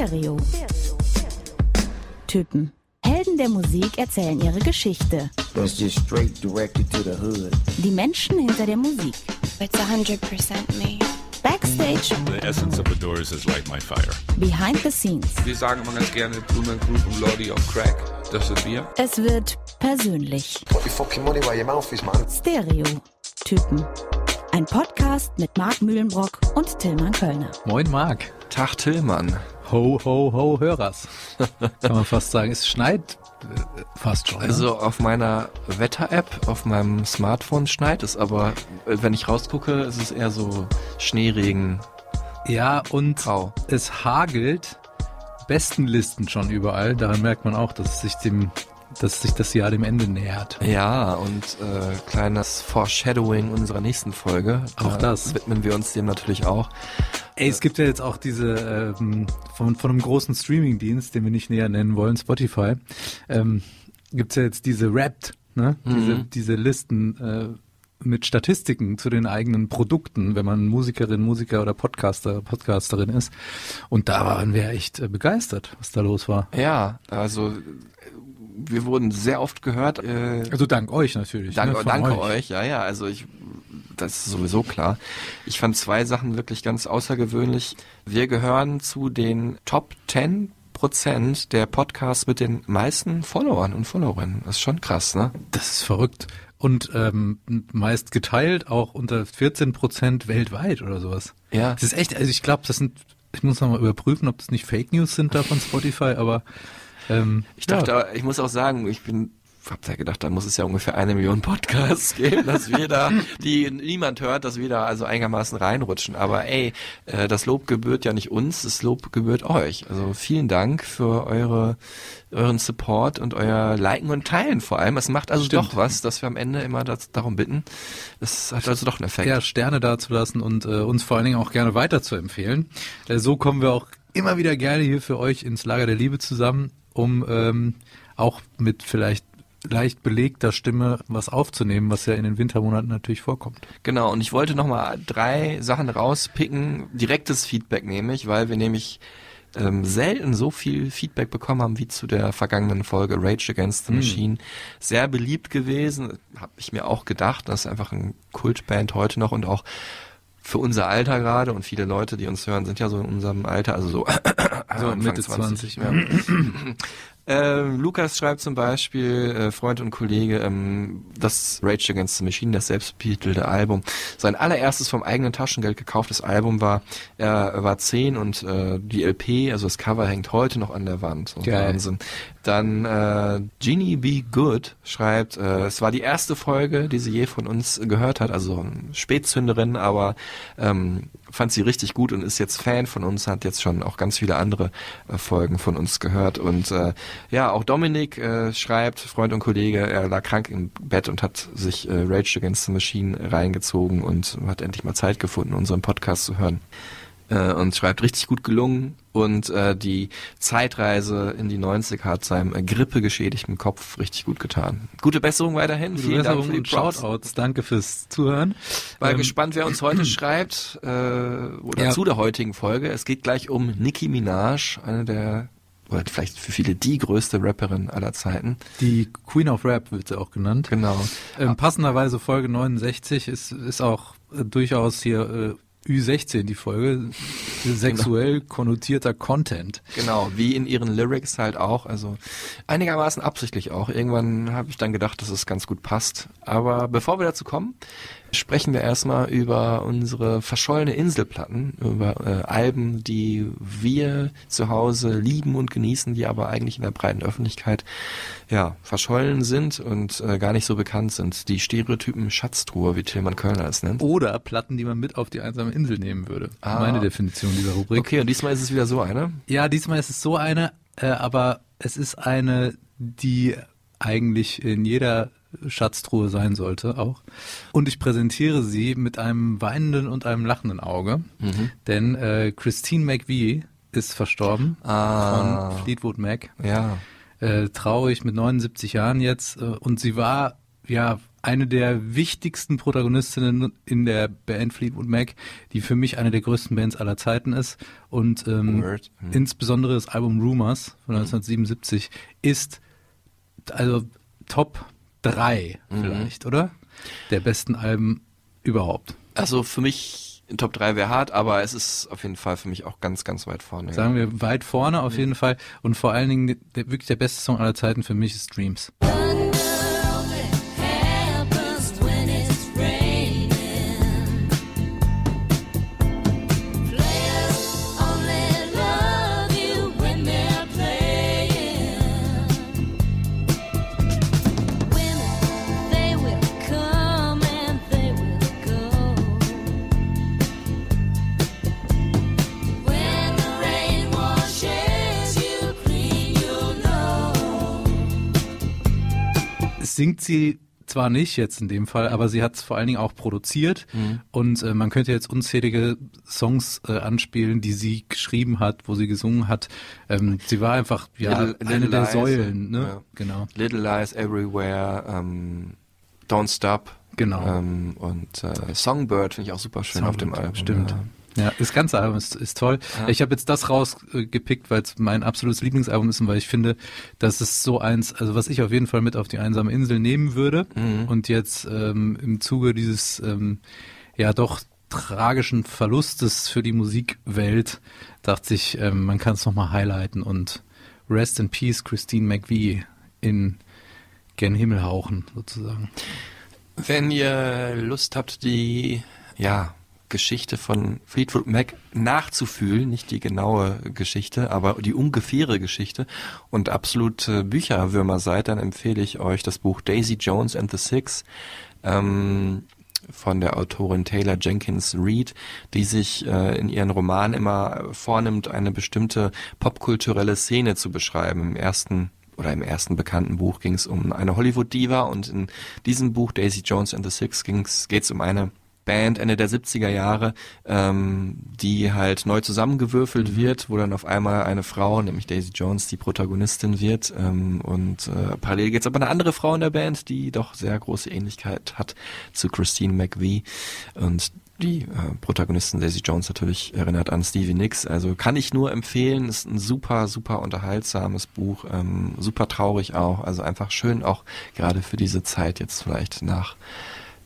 Stereo. Typen. Helden der Musik erzählen ihre Geschichte. That's just straight directed to the hood. Die Menschen hinter der Musik. It's 100% me. Backstage, The essence of the Doors is light my fire. behind the scenes. Wir sagen immer ganz gerne Blumen Group und Lordy of Crack. Das sind wir. Es wird persönlich. Put your fucking money where your mouth is, man. Stereo. Typen. Ein Podcast mit Marc Mühlenbrock und Tillmann Kölner. Moin Marc. Tag Tillmann. Ho, ho, ho, Hörers. Kann man fast sagen. Es schneit äh, fast schon. ne? Also auf meiner Wetter-App, auf meinem Smartphone schneit es, aber äh, wenn ich rausgucke, ist es eher so Schneeregen. ja, und Grau. es hagelt Bestenlisten schon überall. Daran merkt man auch, dass es sich dem, dass sich das Jahr dem Ende nähert. Ja, und äh, kleines Foreshadowing unserer nächsten Folge. Auch Da das. Widmen wir uns dem natürlich auch. Ey, es gibt ja jetzt auch diese ähm, von, von einem großen Streamingdienst, den wir nicht näher nennen wollen, Spotify, ähm, gibt's ja jetzt diese Wrapped, ne? Diese, diese Listen äh, mit Statistiken zu den eigenen Produkten, wenn man Musikerin, Musiker oder Podcaster, Podcasterin ist. Und da waren wir echt äh, begeistert, was da los war. Ja, also äh, wir wurden sehr oft gehört. Äh, Also dank euch natürlich. Dank, ne, danke euch. ja, ja, also ich, das ist sowieso klar. Ich fand zwei Sachen wirklich ganz außergewöhnlich. Wir gehören zu den Top 10 Prozent der Podcasts mit den meisten Followern und Followerinnen. Das ist schon krass, ne? Das ist verrückt. Und ähm, meist geteilt, auch unter 14 Prozent weltweit oder sowas. Ja. Das ist echt, also ich glaube, das sind, ich muss nochmal überprüfen, ob das nicht Fake News sind da von Spotify, aber ähm, Ich dachte, ich muss auch sagen, ich bin hab da gedacht, da muss es ja ungefähr eine Million Podcasts geben, dass wir da, die niemand hört, dass wir da also einigermaßen reinrutschen. Aber ey, äh, das Lob gebührt ja nicht uns, das Lob gebührt euch. Also vielen Dank für eure euren Support und euer Liken und Teilen vor allem. Es macht also Stimmt. doch was, dass wir am Ende immer das, darum bitten. Es hat also doch einen Effekt. ja, Sterne dazulassen und äh, uns vor allen Dingen auch gerne weiter zu empfehlen. Äh, so kommen wir auch immer wieder gerne hier für euch ins Lager der Liebe zusammen, um ähm, auch mit vielleicht leicht belegter Stimme was aufzunehmen, was ja in den Wintermonaten natürlich vorkommt. Genau, und ich wollte nochmal drei Sachen rauspicken. Direktes Feedback nämlich, weil wir nämlich ähm, selten so viel Feedback bekommen haben wie zu der vergangenen Folge Rage Against the Machine. Sehr beliebt gewesen, habe ich mir auch gedacht. Das ist einfach ein Kultband heute noch und auch für unser Alter gerade und viele Leute, die uns hören, sind ja so in unserem Alter, also so, So Mitte 20, ja. Ähm, Lukas schreibt zum Beispiel, äh, Freund und Kollege, ähm, das Rage Against the Machine, das selbstbetitelte Album, sein allererstes vom eigenen Taschengeld gekauftes Album war, er war 10 und äh, die LP, also das Cover hängt heute noch an der Wand. Geil. Wahnsinn. Dann äh, Genie Be Good schreibt, äh, es war die erste Folge, die sie je von uns gehört hat, also ähm, Spätzünderin, aber ähm, fand sie richtig gut und ist jetzt Fan von uns, hat jetzt schon auch ganz viele andere äh, Folgen von uns gehört. Und äh, ja, auch Dominik äh, schreibt, Freund und Kollege, er lag krank im Bett und hat sich äh, Rage Against the Machine reingezogen und hat endlich mal Zeit gefunden, unseren Podcast zu hören. Äh, und schreibt richtig gut gelungen und äh, die Zeitreise in die 90 hat seinem äh, grippegeschädigten Kopf richtig gut getan. Gute Besserung weiterhin. Gute Vielen Dank Besserung für die Props. Shoutouts. Danke fürs Zuhören. Mal Ähm, gespannt, wer uns heute schreibt äh, oder Ja. zu der heutigen Folge. Es geht gleich um Nicki Minaj, eine der oder vielleicht für viele die größte Rapperin aller Zeiten. Die Queen of Rap wird sie auch genannt. Genau. Ähm, passenderweise Folge 69 ist, ist auch äh, durchaus hier äh, Ü16 die Folge. Sexuell konnotierter Content. Genau, wie in ihren Lyrics halt auch, also einigermaßen absichtlich auch. Irgendwann habe ich dann gedacht, dass es ganz gut passt. Aber bevor wir dazu kommen, sprechen wir erstmal über unsere verschollene Inselplatten, über äh, Alben, die wir zu Hause lieben und genießen, die aber eigentlich in der breiten Öffentlichkeit ja verschollen sind und äh, gar nicht so bekannt sind. Die Stereotypen Schatztruhe, wie Tillmann Kölner es nennt. Oder Platten, die man mit auf die einsame Insel nehmen würde. Ah. Meine Definition dieser Rubrik. Okay, und diesmal ist es wieder so eine. Ja, diesmal ist es so eine, äh, aber es ist eine, die eigentlich in jeder Schatztruhe sein sollte auch. Und ich präsentiere sie mit einem weinenden und einem lachenden Auge, denn äh, Christine McVie ist verstorben Ah. von Fleetwood Mac. Ja. Äh, traurig mit 79 Jahren jetzt äh, und sie war ja eine der wichtigsten Protagonistinnen in der Band Fleetwood Mac, die für mich eine der größten Bands aller Zeiten ist. Und ähm. Mhm. insbesondere das Album Rumors von 1977 ist also Top 3 Mhm. vielleicht, oder? Der besten Alben überhaupt. Also für mich in Top 3 wäre hart, aber es ist auf jeden Fall für mich auch ganz, ganz weit vorne. Sagen wir weit vorne auf jeden Fall. Und vor allen Dingen der, wirklich der beste Song aller Zeiten für mich ist Dreams. Sie zwar nicht jetzt in dem Fall, aber sie hat es vor allen Dingen auch produziert und äh, man könnte jetzt unzählige Songs äh, anspielen, die sie geschrieben hat, wo sie gesungen hat. Ähm, sie war einfach ja Little- eine Little der Lies, Säulen, ne? ja. Genau. Little Lies Everywhere, ähm, Don't Stop. Genau. Ähm, und äh, Songbird finde ich auch super schön auf dem Album. Stimmt. Ja. Ja, das ganze Album ist, ist toll. Ja. Ich habe jetzt das rausgepickt, weil es mein absolutes Lieblingsalbum ist und weil ich finde, dass es so eins, also was ich auf jeden Fall mit auf die einsame Insel nehmen würde Mhm. und jetzt ähm, im Zuge dieses ähm, ja doch tragischen Verlustes für die Musikwelt dachte ich, ähm, man kann es nochmal highlighten und Rest in Peace Christine McVie in gen Himmel hauchen sozusagen. Wenn ihr Lust habt, die ja, Geschichte von Fleetwood Mac nachzufühlen, nicht die genaue Geschichte, aber die ungefähre Geschichte und absolute Bücherwürmer seid, dann empfehle ich euch das Buch Daisy Jones and the Six ähm, von der Autorin Taylor Jenkins Reid, die sich äh, in ihren Romanen immer vornimmt, eine bestimmte popkulturelle Szene zu beschreiben. Im ersten oder im ersten bekannten Buch ging es um eine Hollywood-Diva und in diesem Buch Daisy Jones and the Six geht es um eine Band Ende der 70er Jahre, ähm, die halt neu zusammengewürfelt wird, wo dann auf einmal eine Frau, nämlich Daisy Jones, die Protagonistin wird. Ähm, und äh, parallel es aber eine andere Frau in der Band, die doch sehr große Ähnlichkeit hat zu Christine McVie. Und die äh, Protagonistin Daisy Jones natürlich erinnert an Stevie Nicks. Also kann ich nur empfehlen. Ist ein super, super unterhaltsames Buch. Ähm, super traurig auch. Also einfach schön auch gerade für diese Zeit jetzt vielleicht nach,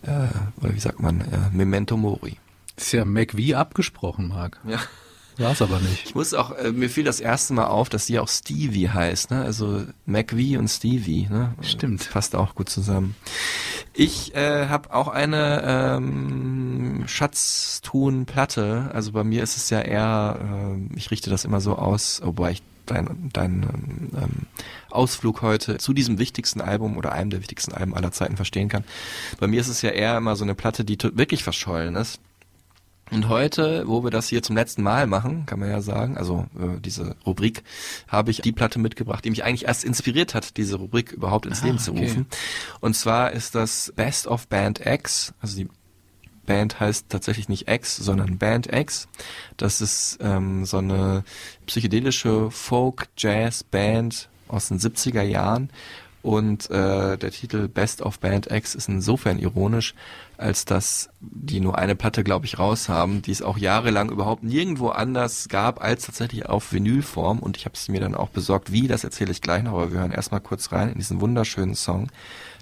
äh, oder wie sagt man, äh, Memento Mori. Ist ja McVie abgesprochen, Marc. Ja. War es aber nicht. Ich muss auch, äh, mir fiel das erste Mal auf, dass sie auch Stevie heißt, ne? Also McVie und Stevie, ne? Stimmt. Das passt auch gut zusammen. Ich äh, habe auch eine ähm, Schatztun-Platte. Also bei mir ist es ja eher, äh, ich richte das immer so aus, wobei ich deinen dein, ähm, Ausflug heute zu diesem wichtigsten Album oder einem der wichtigsten Alben aller Zeiten verstehen kann. Bei mir ist es ja eher immer so eine Platte, die wirklich verschollen ist. Und heute, wo wir das hier zum letzten Mal machen, kann man ja sagen, also äh, diese Rubrik, habe ich die Platte mitgebracht, die mich eigentlich erst inspiriert hat, diese Rubrik überhaupt ins Ah, Leben zu okay. rufen. Und zwar ist das Best of Band X, also die Band heißt tatsächlich nicht X, sondern Band X. Das ist ähm, so eine psychedelische Folk-Jazz-Band aus den 70er Jahren. Und äh, der Titel Best of Band X ist insofern ironisch, als dass die nur eine Platte, glaube ich, raus haben, die es auch jahrelang überhaupt nirgendwo anders gab als tatsächlich auf Vinylform. Und ich habe es mir dann auch besorgt. Wie, das erzähle ich gleich noch, aber wir hören erstmal kurz rein in diesen wunderschönen Song,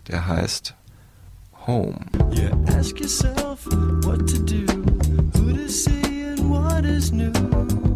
der heißt Home. You ask yourself what to do, who to see, and what is new.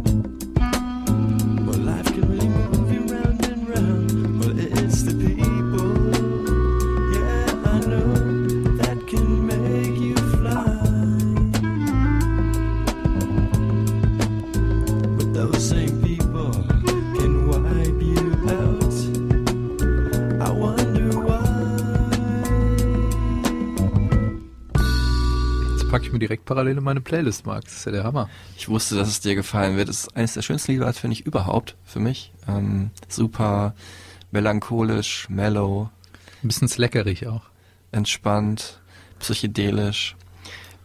Packe ich mir direkt parallel in meine Playlist, Marc. Das ist ja der Hammer. Ich wusste, dass es dir gefallen wird. Es ist eines der schönsten Lieder, finde ich, überhaupt für mich. Ähm, super melancholisch, mellow, Ein bisschen sleckerig auch. entspannt, psychedelisch.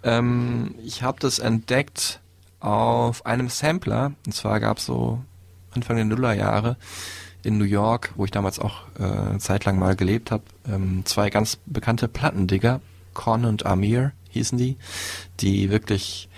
Ähm, ich habe das entdeckt auf einem Sampler. Und zwar gab es so Anfang der Nullerjahre in New York, wo ich damals auch äh, eine Zeit lang mal gelebt habe, ähm, zwei ganz bekannte Plattendigger, Con und Amir hießen die, die wirklich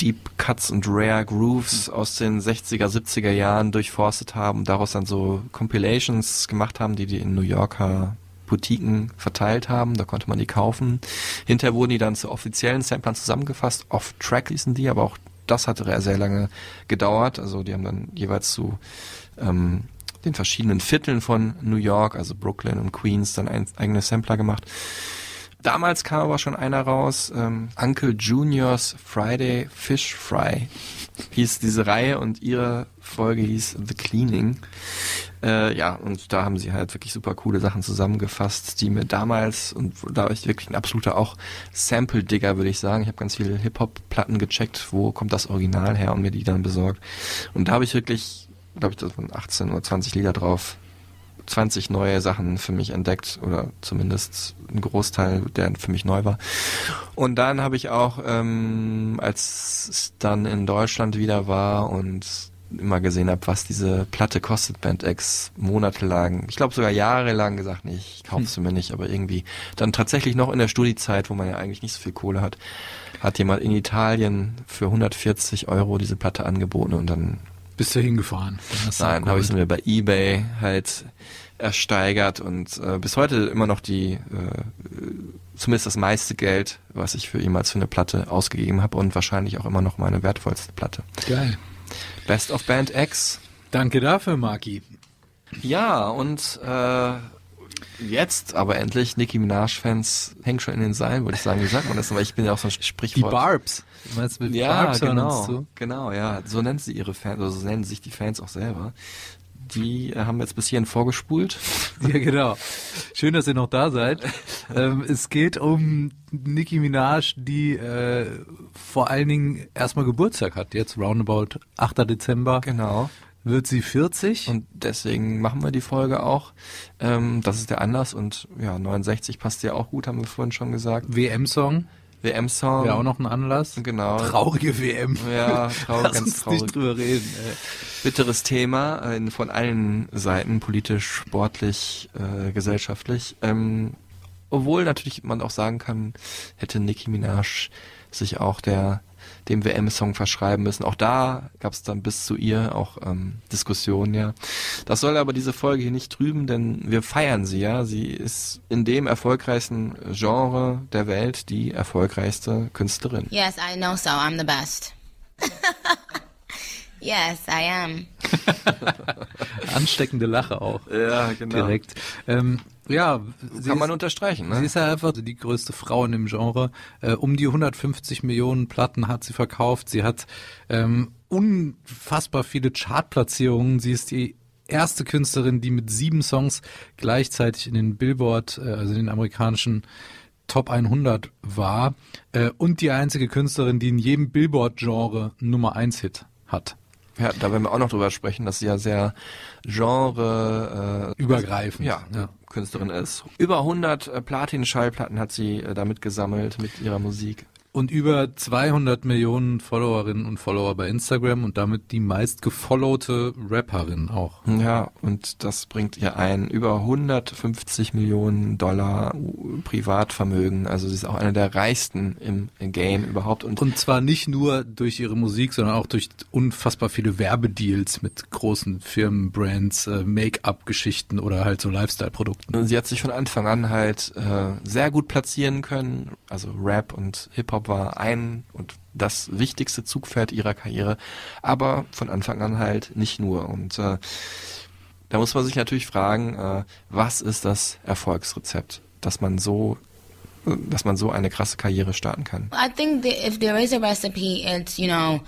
Deep Cuts und Rare Grooves aus den 60er, 70er Jahren durchforstet haben, daraus dann so Compilations gemacht haben, die die in New Yorker Boutiquen verteilt haben, da konnte man die kaufen. Hinterher wurden die dann zu offiziellen Samplern zusammengefasst, off-track hießen die, aber auch das hatte sehr lange gedauert, also die haben dann jeweils zu ähm, den verschiedenen Vierteln von New York, also Brooklyn und Queens, dann ein, eigene Sampler gemacht. Damals kam aber schon einer raus, ähm, Uncle Juniors Friday Fish Fry hieß diese Reihe und ihre Folge hieß The Cleaning. Äh, ja, und da haben sie halt wirklich super coole Sachen zusammengefasst, die mir damals, und da war ich wirklich ein absoluter auch Sample-Digger, würde ich sagen. Ich habe ganz viele Hip-Hop-Platten gecheckt, wo kommt das Original her und mir die dann besorgt. Und da habe ich wirklich, glaube ich, da waren 18 oder 20 Lieder drauf, 20 neue Sachen für mich entdeckt oder zumindest ein Großteil, der für mich neu war. Und dann habe ich auch, ähm, als es dann in Deutschland wieder war und immer gesehen habe, was diese Platte kostet, Band X, monatelang, ich glaube sogar jahrelang gesagt, nee, ich kaufe sie mir nicht, aber irgendwie dann tatsächlich noch in der Studiezeit, wo man ja eigentlich nicht so viel Kohle hat, hat jemand in Italien für 140 Euro diese Platte angeboten und dann Bist du hingefahren? Nein, habe ich mir bei eBay halt ersteigert und äh, bis heute immer noch die, äh, zumindest das meiste Geld, was ich für jemals für eine Platte ausgegeben habe und wahrscheinlich auch immer noch meine wertvollste Platte. Geil. Best of Band X. Danke dafür, Maki. Ja, und äh, jetzt aber endlich Nicki Minaj-Fans hängen schon in den Seilen, würde ich sagen. Wie sagt man das? Aber ich bin ja auch so ein Die Sprichwort. Barbs. Du meinst mit Ja, Barbs genau. zu? Genau, ja. So nennen sie ihre Fans, also so nennen sich die Fans auch selber. Die äh, haben jetzt bis hierhin vorgespult. Ja, genau. Schön, dass ihr noch da seid. ähm, es geht um Nicki Minaj, die äh, vor allen Dingen erstmal Geburtstag hat. Jetzt roundabout 8. Dezember Genau. Wird sie 40. Und deswegen machen wir die Folge auch. Ähm, das ist der Anlass und ja, 69 passt ja auch gut, haben wir vorhin schon gesagt. WM-Song WM-Song. wäre auch noch ein Anlass. Genau. Traurige WM. Ja, traurig, Lass ganz uns traurig. nicht drüber reden. Ey. bitteres Thema äh, von allen Seiten, politisch, sportlich, äh, gesellschaftlich. Ähm, obwohl natürlich man auch sagen kann, hätte Nicki Minaj sich auch der dem WM-Song verschreiben müssen. Auch da gab es dann bis zu ihr auch ähm, Diskussionen, ja. Das soll aber diese Folge hier nicht trüben, denn wir feiern sie, ja. Sie ist in dem erfolgreichsten Genre der Welt die erfolgreichste Künstlerin. Yes, I know so. I'm the best. yes, I am. Ansteckende Lache auch. Ja, genau. Direkt. Ähm, ja, sie Kann man ist- unterstreichen, ne? Sie ist ja einfach die größte Frau in dem Genre. Äh, um die 150 Millionen Platten hat sie verkauft. Sie hat ähm, unfassbar viele Chartplatzierungen. Sie ist die erste Künstlerin, die mit sieben Songs gleichzeitig in den Billboard, äh, also in den amerikanischen Top 100 war. Äh, und die einzige Künstlerin, die in jedem Billboard-Genre Nummer 1 Hit hat. Ja, da werden wir auch noch drüber sprechen, dass sie ja sehr Genre äh, Übergreifend. ja, ja. Künstlerin ist. Über 100 äh, Platin-Schallplatten hat sie äh, damit gesammelt mit ihrer Musik. Und über 200 Millionen Followerinnen und Follower bei Instagram und damit die meist gefollowte Rapperin auch. Ja, und das bringt ihr ein über 150 Millionen Dollar Privatvermögen. Also sie ist auch eine der reichsten im, Game überhaupt. Und, Und zwar nicht nur durch ihre Musik, sondern auch durch unfassbar viele Werbedeals mit großen Firmen, Brands, äh, Make-up-Geschichten oder halt so Lifestyle-Produkten. sie hat sich von Anfang an halt äh, sehr gut platzieren können. Also Rap und Hip-Hop war ein und das wichtigste Zugpferd ihrer Karriere, aber von Anfang an halt nicht nur. Und äh, da muss man sich natürlich fragen, äh, was ist das Erfolgsrezept, dass man so dass man so eine krasse Karriere starten kann. I think that if there is a recipe, it's, you know,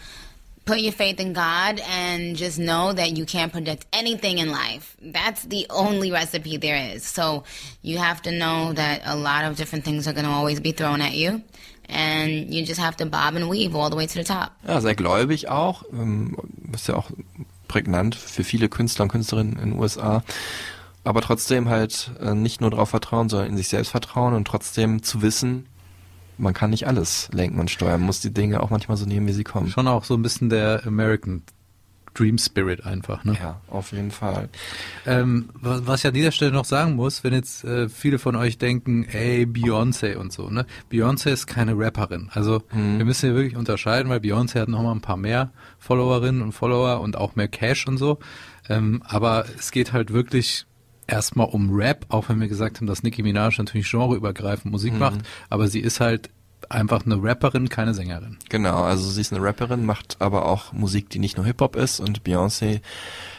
put your faith in God and just know that you can't predict anything in life. That's the only recipe there is. So you have to know that a lot of different things are going to always be thrown at you. And you just have to bob and weave all the way to the top. Ja, sehr gläubig auch. Ähm, ist ja auch prägnant für viele Künstler und Künstlerinnen in den USA. Aber trotzdem halt äh, nicht nur darauf vertrauen, sondern in sich selbst vertrauen und trotzdem zu wissen, man kann nicht alles lenken und steuern, man muss die Dinge auch manchmal so nehmen, wie sie kommen. Schon auch so ein bisschen der American Dream Spirit einfach. Ne? Ja, auf jeden Fall. Ähm, wa- was ich an dieser Stelle noch sagen muss, wenn jetzt äh, viele von euch denken, ey, Beyoncé und so, ne? Beyoncé ist keine Rapperin. Also wir müssen hier wirklich unterscheiden, weil Beyoncé hat noch mal ein paar mehr Followerinnen und Follower und auch mehr Cash und so. Ähm, aber es geht halt wirklich erstmal um Rap, auch wenn wir gesagt haben, dass Nicki Minaj natürlich genreübergreifend Musik macht, aber sie ist halt einfach eine Rapperin, keine Sängerin. Genau, also sie ist eine Rapperin, macht aber auch Musik, die nicht nur Hip-Hop ist und Beyoncé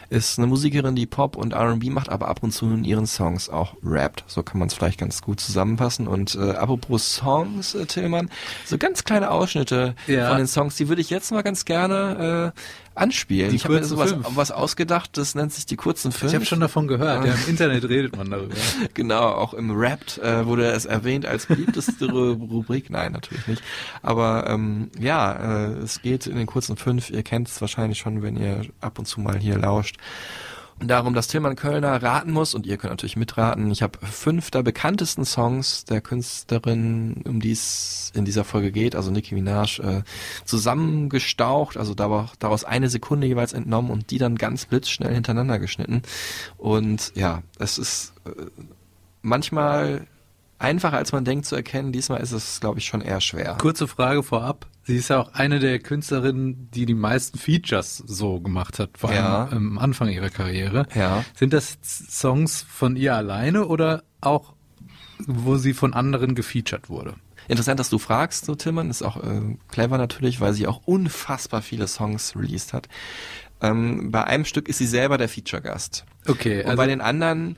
ist eine Musikerin, die Pop und R&B macht, aber ab und zu in ihren Songs auch rappt. So kann man es vielleicht ganz gut zusammenfassen. Und äh, apropos Songs, äh, Tillmann, so ganz kleine Ausschnitte Ja. von den Songs, die würde ich jetzt mal ganz gerne äh, anspielen. Die ich habe mir sowas was ausgedacht, das nennt sich die kurzen fünf. Ich habe schon davon gehört, ja, im Internet redet man darüber. Genau, auch im Rapt äh, wurde es erwähnt als beliebteste Ru- Rubrik. Nein, natürlich nicht. Aber ähm, ja, äh, es geht in den kurzen fünf. Ihr kennt es wahrscheinlich schon, wenn ihr ab und zu mal hier lauscht. Darum, dass Tillmann Kölner raten muss und ihr könnt natürlich mitraten. Ich habe fünf der bekanntesten Songs der Künstlerin, um die es in dieser Folge geht, also Nicki Minaj, äh, zusammengestaucht, also daraus daraus eine Sekunde jeweils entnommen und die dann ganz blitzschnell hintereinander geschnitten. Und ja, es ist äh, manchmal einfacher, als man denkt zu erkennen. Diesmal ist es, glaube ich, schon eher schwer. Kurze Frage vorab. Sie ist ja auch eine der Künstlerinnen, die die meisten Features so gemacht hat, vor allem Ja. am Anfang ihrer Karriere. Ja. Sind das Songs von ihr alleine oder auch, wo sie von anderen gefeatured wurde? Interessant, dass du fragst, so Tillmann, ist auch äh, clever natürlich, weil sie auch unfassbar viele Songs released hat. Ähm, bei einem Stück ist sie selber der Feature-Gast. Okay, Und also bei den anderen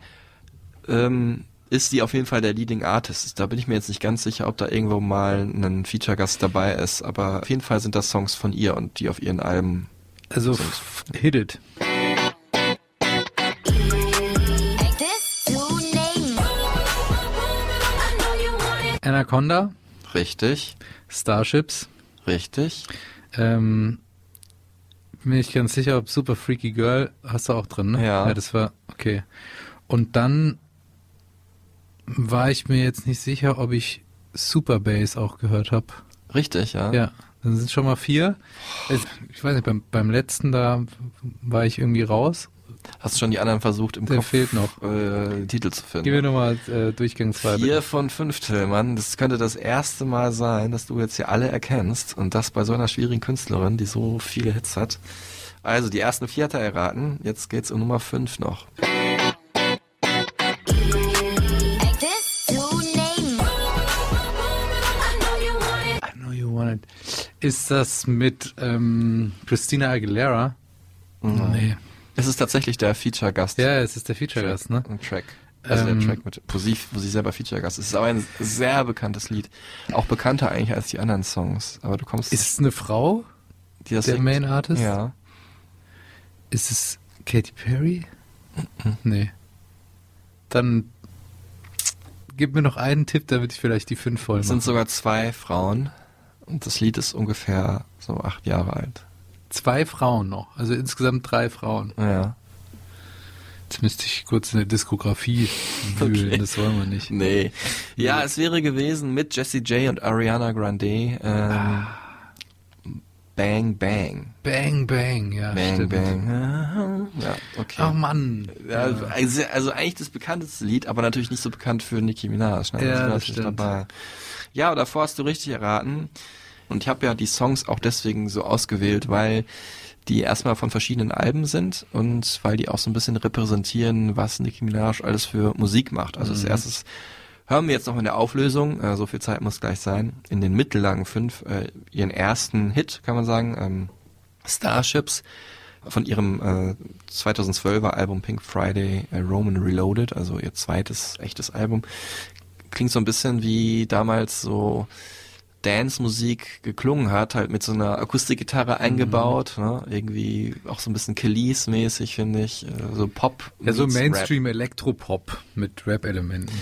ähm, ist sie auf jeden Fall der Leading Artist. Da bin ich mir jetzt nicht ganz sicher, ob da irgendwo mal ein Feature-Gast dabei ist, aber auf jeden Fall sind das Songs von ihr und die auf ihren Alben. also f- Hit It. Anaconda, Richtig, Starships. richtig. Ähm, bin ich ganz sicher, ob Super Freaky Girl hast du auch drin, ne? Ja. Ja, das war, okay. Und dann war ich mir jetzt nicht sicher, ob ich Super Bass auch gehört habe. Richtig, ja. Ja, dann sind schon mal vier. Ich weiß nicht, beim, beim letzten da war ich irgendwie raus. Hast du schon die anderen versucht im Der Kopf fehlt noch. Äh, Titel zu finden? Gib mir nochmal äh, durchgangsweise. Vier von fünf, Tillmann. Das könnte das erste Mal sein, dass du jetzt hier alle erkennst. Und das bei so einer schwierigen Künstlerin, die so viele Hits hat. Also, die ersten vier hat er erraten. Jetzt geht's um Nummer fünf noch. It. Ist das mit ähm, Christina Aguilera? Nee. Es ist tatsächlich der Feature-Gast. Ja, es ist der Feature-Gast, ne? Ein Track. Also Ähm, der Track, mit, wo, sie, wo sie selber Feature-Gast ist. Es ist aber ein sehr bekanntes Lied. Auch bekannter eigentlich als die anderen Songs. Aber du kommst... Ist es eine Frau? die das der singt? Main Artist? Ja. Ist es Katy Perry? Nee. Dann gib mir noch einen Tipp, damit ich vielleicht die fünf voll Es sind mache. sogar zwei Frauen. Und das Lied ist ungefähr so acht Jahre alt. Zwei Frauen noch, also insgesamt drei Frauen. Ja. Jetzt müsste ich kurz in der Diskografie wühlen, Okay. das wollen wir nicht. Nee. Ja, es wäre gewesen mit Jessie J und Ariana Grande. Ähm, Bang Bang. Bang Bang, ja, Bang stimmt. Bang. Ja, okay. Ach Mann. Ja, also, also eigentlich das bekannteste Lied, aber natürlich nicht so bekannt für Nicki Minaj. Ne? Ja, ist das natürlich stimmt. Dabei. Ja, davor hast du richtig erraten. Und ich habe ja die Songs auch deswegen so ausgewählt, weil die erstmal von verschiedenen Alben sind und weil die auch so ein bisschen repräsentieren, was Nicki Minaj alles für Musik macht. Also als erstes hören wir jetzt noch in der Auflösung, äh, so viel Zeit muss gleich sein, in den mittellangen fünf, äh, ihren ersten Hit, kann man sagen, ähm, Starships von ihrem äh, 2012er Album Pink Friday äh, Roman Reloaded, also ihr zweites echtes Album. Klingt so ein bisschen wie damals so Dance-Musik geklungen hat, halt mit so einer Akustikgitarre eingebaut, ne? irgendwie auch so ein bisschen Kelis-mäßig, finde ich, äh, so Pop. Ja, so Mainstream Elektropop mit Rap-Elementen.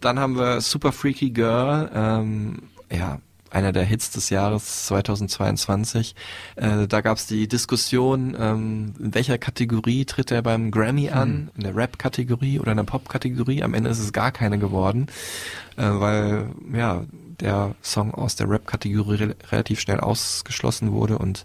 dann haben wir Super Freaky Girl, ähm, ja, einer der Hits des Jahres 2022. Äh, da gab es die Diskussion, ähm, in welcher Kategorie tritt er beim Grammy an? In der Rap-Kategorie oder in der Pop-Kategorie? Am Ende ist es gar keine geworden, äh, weil ja der Song aus der Rap-Kategorie re relativ schnell ausgeschlossen wurde und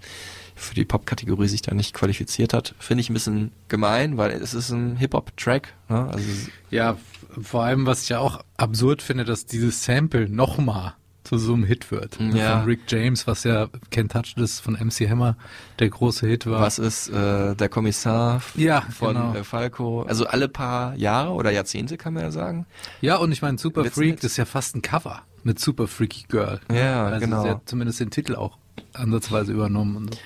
für die Pop-Kategorie sich da nicht qualifiziert hat. Finde ich ein bisschen gemein, weil es ist ein Hip-Hop-Track. Ne? Also Ja, vor allem, was ich ja auch absurd finde, dass dieses Sample nochmal zu so einem Hit wird. Ja. Von Rick James, was ja Can't Touch This von MC Hammer der große Hit war. was ist äh, der Kommissar Ja, von genau. äh, Falco? Also alle paar Jahre oder Jahrzehnte kann man ja sagen. Ja, und ich meine, Super Letzten Freak, das ist ja fast ein Cover mit Super Freaky Girl. Ja, also genau. Sie hat zumindest den Titel auch ansatzweise übernommen. Und so.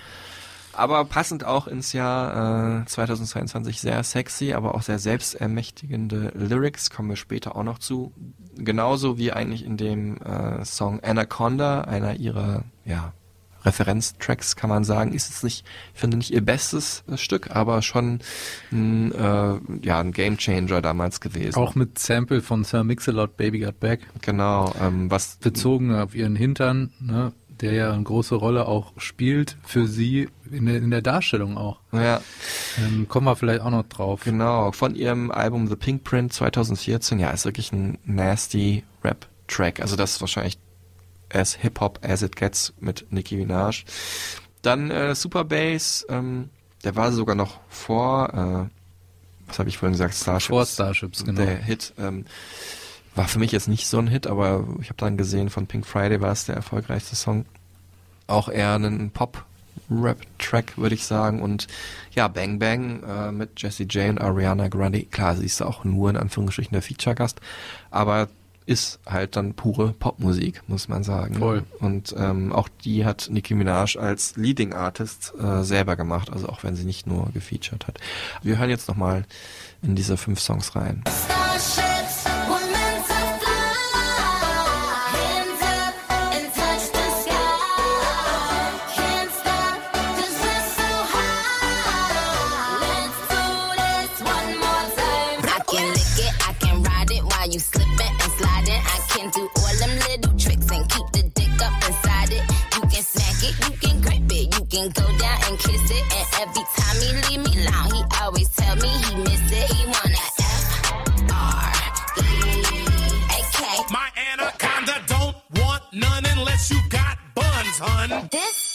Aber passend auch ins Jahr äh, 2022 sehr sexy, aber auch sehr selbstermächtigende Lyrics, kommen wir später auch noch zu. Genauso wie eigentlich in dem äh, Song Anaconda, einer ihrer ja, Referenztracks, kann man sagen, ist es nicht, ich finde nicht ihr bestes äh, Stück, aber schon ein, äh, ja, ein Gamechanger damals gewesen. Auch mit Sample von Sir Mix-a-Lot, Baby Got Back, genau, ähm, was bezogen auf ihren Hintern, ne, der ja eine große Rolle auch spielt für sie in der, in der Darstellung auch. ja, Ähm, kommen wir vielleicht auch noch drauf. Genau, von ihrem Album The Pink Print 2014, ja, ist wirklich ein nasty Rap-Track. Also das ist wahrscheinlich as Hip-Hop as it gets mit Nicki Minaj. Dann äh, Super Bass, ähm, der war sogar noch vor, äh, was habe ich vorhin gesagt, Starships. Vor Starships, genau. Der Hit, ähm, war für mich jetzt nicht so ein Hit, aber ich habe dann gesehen, von Pink Friday war es der erfolgreichste Song. Auch eher ein Pop-Rap-Track, würde ich sagen. Und ja, Bang Bang äh, mit Jessie J und Ariana Grande. Klar, sie ist auch nur in Anführungsstrichen der Feature-Gast, aber ist halt dann pure Popmusik, muss man sagen. Voll. Und ähm, auch die hat Nicki Minaj als Leading Artist äh, selber gemacht, also auch wenn sie nicht nur gefeatured hat. Wir hören jetzt nochmal in diese fünf Songs rein. Starships can go down and kiss it. And every time he leave me alone, he always tell me he miss it. He wanna F R E A K. My anaconda don't want none unless you got buns, hun. This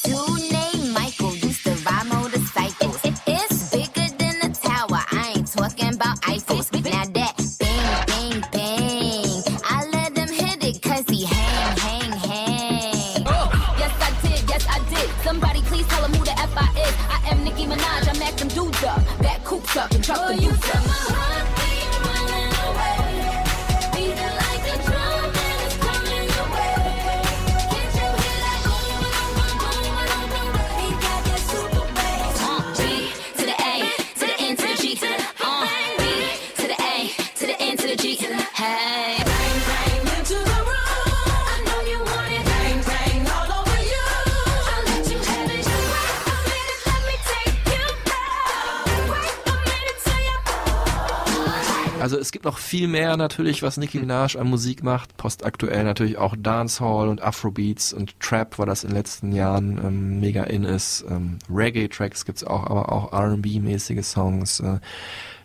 Also es gibt noch viel mehr natürlich, was Nicki Minaj an Musik macht. Postaktuell natürlich auch Dancehall und Afrobeats und Trap, weil das in den letzten Jahren ähm, mega in ist. Ähm, Reggae-Tracks gibt's auch, aber auch R&B-mäßige Songs. Äh,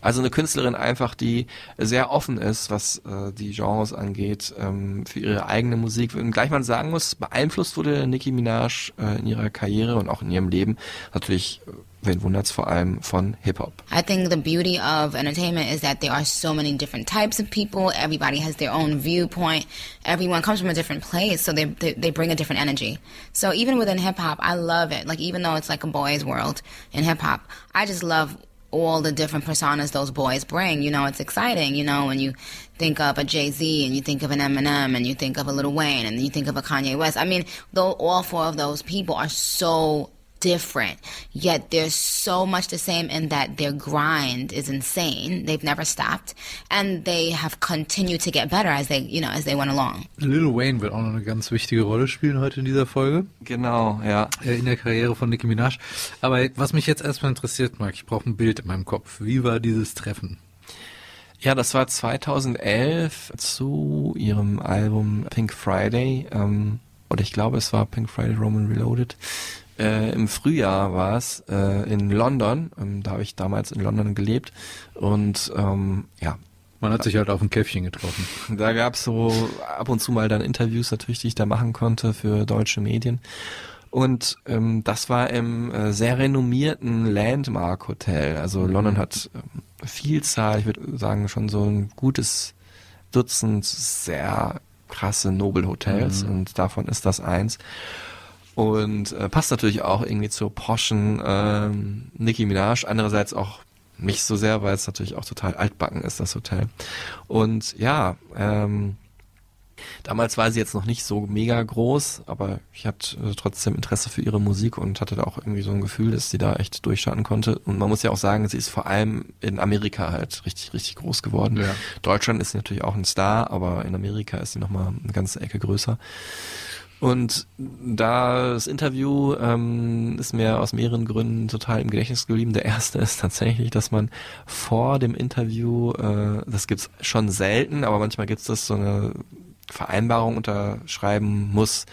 also eine Künstlerin einfach, die sehr offen ist, was äh, die Genres angeht, ähm, für ihre eigene Musik. Und gleich man sagen muss, beeinflusst wurde Nicki Minaj äh, in ihrer Karriere und auch in ihrem Leben natürlich, wen wundert's vor allem, von Hip-Hop. I think the beauty of entertainment is that there are so many different types of people. Everybody has their own viewpoint. Everyone comes from a different place, so they they, they bring a different energy. So even within hip hop, I love it. Like even though it's like a boys' world in hip hop, I just love all the different personas those boys bring. You know, it's exciting. You know, when you think of a Jay Z and you think of an Eminem and you think of a Lil Wayne and you think of a Kanye West. I mean, though all four of those people are so different, yet they're so much the same in that their grind is insane. They've never stopped, and they have continued to get better as they, you know, as they went along. Lil Wayne wird auch noch eine ganz wichtige Rolle spielen heute in dieser Folge. Genau, ja. äh, in der Karriere von Nicki Minaj. Aber was mich jetzt erstmal interessiert, Marc, ich brauche ein Bild in meinem Kopf. Wie war dieses Treffen? Ja, das war 2011 zu ihrem Album Pink Friday. Ähm, oder ich glaube, es war Pink Friday Roman Reloaded. Äh, Im Frühjahr war es äh, in London. Ähm, da habe ich damals in London gelebt. Und ähm, ja, Man hat sich halt auf ein Käffchen getroffen. Da gab's so ab und zu mal dann Interviews natürlich, die ich da machen konnte für deutsche Medien. Und ähm, das war im äh, sehr renommierten Landmark Hotel. Also London hat ähm, Vielzahl, ich würde sagen schon so ein gutes Dutzend sehr krasse Nobelhotels und davon ist das eins. Und äh, passt natürlich auch irgendwie zur Porschen ähm, Nicki Minaj. Andererseits auch nicht so sehr, weil es natürlich auch total altbacken ist, das Hotel. Und ja, ähm, damals war sie jetzt noch nicht so mega groß, aber ich hatte trotzdem Interesse für ihre Musik und hatte da auch irgendwie so ein Gefühl, dass sie da echt durchstarten konnte. Und man muss ja auch sagen, sie ist vor allem in Amerika halt richtig, richtig groß geworden. Ja. Deutschland ist natürlich auch ein Star, aber in Amerika ist sie nochmal eine ganze Ecke größer. Und das Interview ähm, ist mir aus mehreren Gründen total im Gedächtnis geblieben. Der erste ist tatsächlich, dass man vor dem Interview, äh, das gibt's schon selten, aber manchmal gibt's das so eine Vereinbarung unterschreiben muss,